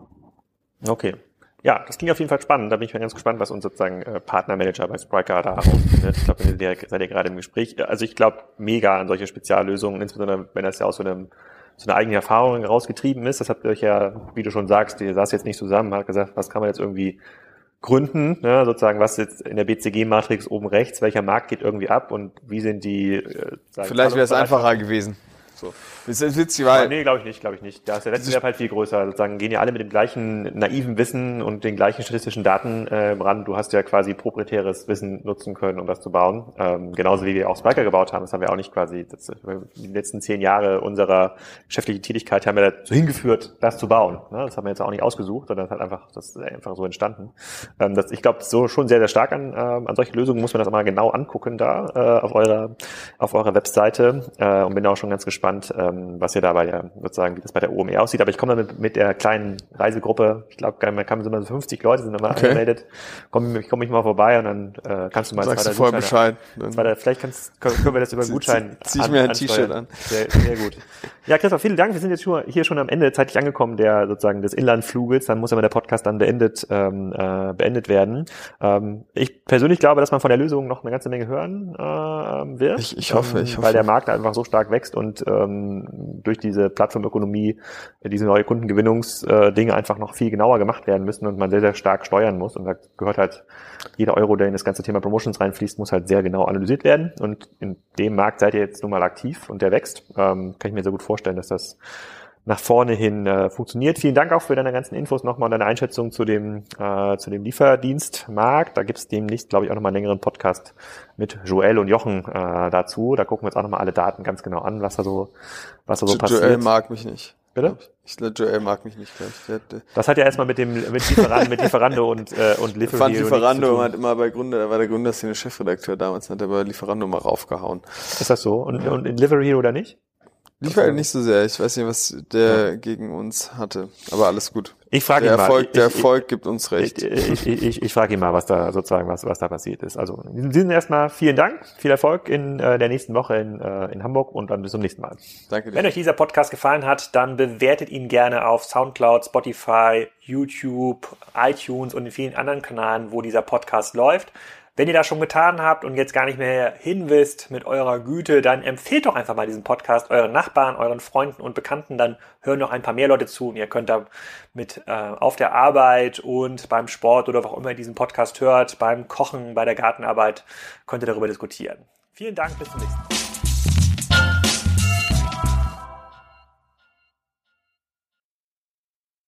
okay. Ja, das klingt auf jeden Fall spannend. Da bin ich mal ganz gespannt, was unser sozusagen äh, Partnermanager bei Spriker da rausfindet. Ich glaube, seid ihr gerade im Gespräch. Also ich glaube mega an solche Speziallösungen, insbesondere wenn das ja aus so einem so eine eigene Erfahrung rausgetrieben ist. Das habt ihr euch ja, wie du schon sagst, ihr saß jetzt nicht zusammen, hat gesagt, was kann man jetzt irgendwie Gründen, ne, sozusagen, was jetzt in der BCG-Matrix oben rechts, welcher Markt geht irgendwie ab und wie sind die. Äh, Vielleicht wäre es einfacher gewesen. So. Das ist witzig, weil. nee, glaube ich nicht, glaube ich nicht. Da ist der Wettbewerb halt viel größer. Sozusagen gehen ja alle mit dem gleichen naiven Wissen und den gleichen statistischen Daten äh, ran. Du hast ja quasi proprietäres Wissen nutzen können, um das zu bauen. Ähm, genauso wie wir auch Spiker gebaut haben. Das haben wir auch nicht quasi, das, die letzten zehn Jahre unserer geschäftlichen Tätigkeit haben wir dazu hingeführt, das zu bauen. Ne? Das haben wir jetzt auch nicht ausgesucht, sondern es hat einfach, das ist einfach so entstanden. Ähm, das, ich glaube, so schon sehr, sehr stark an, ähm, an solche Lösungen muss man das mal genau angucken da äh, auf eurer, auf eurer Webseite äh, und bin auch schon ganz gespannt, ähm, was ihr dabei ja sozusagen, wie das bei der OME aussieht. Aber ich komme dann mit, mit der kleinen Reisegruppe, ich glaube, man kann immer so 50 Leute sind immer okay. angemeldet, komme komm ich mal vorbei und dann äh, kannst du mal Sagst du voll Bescheid. Zweiter, vielleicht kannst, können wir das über einen Gutschein Zieh ich an, mir ein T-Shirt an. Sehr, sehr gut. Ja, Christoph, vielen Dank. Wir sind jetzt schon, hier schon am Ende zeitlich angekommen, der sozusagen des Inlandfluges. Dann muss aber der Podcast dann beendet, ähm, äh, beendet werden. Ähm, ich persönlich glaube, dass man von der Lösung noch eine ganze Menge hören äh, wird. Ich, ich hoffe, ich ähm, hoffe. Weil der Markt einfach so stark wächst und ähm, durch diese Plattformökonomie diese neue Kundengewinnungsdinge einfach noch viel genauer gemacht werden müssen und man sehr, sehr stark steuern muss. Und da gehört halt jeder Euro, der in das ganze Thema Promotions reinfließt, muss halt sehr genau analysiert werden. Und in dem Markt seid ihr jetzt nun mal aktiv und der wächst. Ähm, kann ich mir sehr gut vorstellen, dass das nach vorne hin äh, funktioniert. Vielen Dank auch für deine ganzen Infos nochmal und deine Einschätzung zu dem, äh, zu dem Lieferdienstmarkt. Da gibt es demnächst, glaube ich, auch nochmal einen längeren Podcast mit Joel und Jochen äh, dazu. Da gucken wir uns auch nochmal alle Daten ganz genau an, was da so, was da so jo passiert. Joel mag mich nicht. Bitte? Ich glaube, Joel mag mich nicht gleich. Der, der das hat ja erstmal mit dem mit Lieferando, mit Lieferando und äh, und Lieferando. Fand Lieferando hat immer bei Gründer, da war der Gründerszene Chefredakteur damals, hat er bei Lieferando mal raufgehauen. Ist das so? Und, und in Delivery Hero oder nicht? Ich war nicht so sehr. Ich weiß nicht, was der ja. gegen uns hatte. Aber alles gut. Ich frage ihn mal. Erfolg, der ich, Erfolg gibt uns recht. Ich, ich, ich, ich frage ihn mal, was da sozusagen, was, was da passiert ist. Also in diesem Sinne erstmal vielen Dank, viel Erfolg in äh, der nächsten Woche in, äh, in Hamburg und dann bis zum nächsten Mal. Danke dir. Wenn euch dieser Podcast gefallen hat, dann bewertet ihn gerne auf Soundcloud, Spotify, YouTube, iTunes und in vielen anderen Kanälen, wo dieser Podcast läuft. Wenn ihr das schon getan habt und jetzt gar nicht mehr hinwisst mit eurer Güte, dann empfehlt doch einfach mal diesen Podcast euren Nachbarn, euren Freunden und Bekannten. Dann hören noch ein paar mehr Leute zu und ihr könnt da mit äh, auf der Arbeit und beim Sport oder wo auch immer ihr diesen Podcast hört, beim Kochen, bei der Gartenarbeit, könnt ihr darüber diskutieren. Vielen Dank, bis zum nächsten Mal.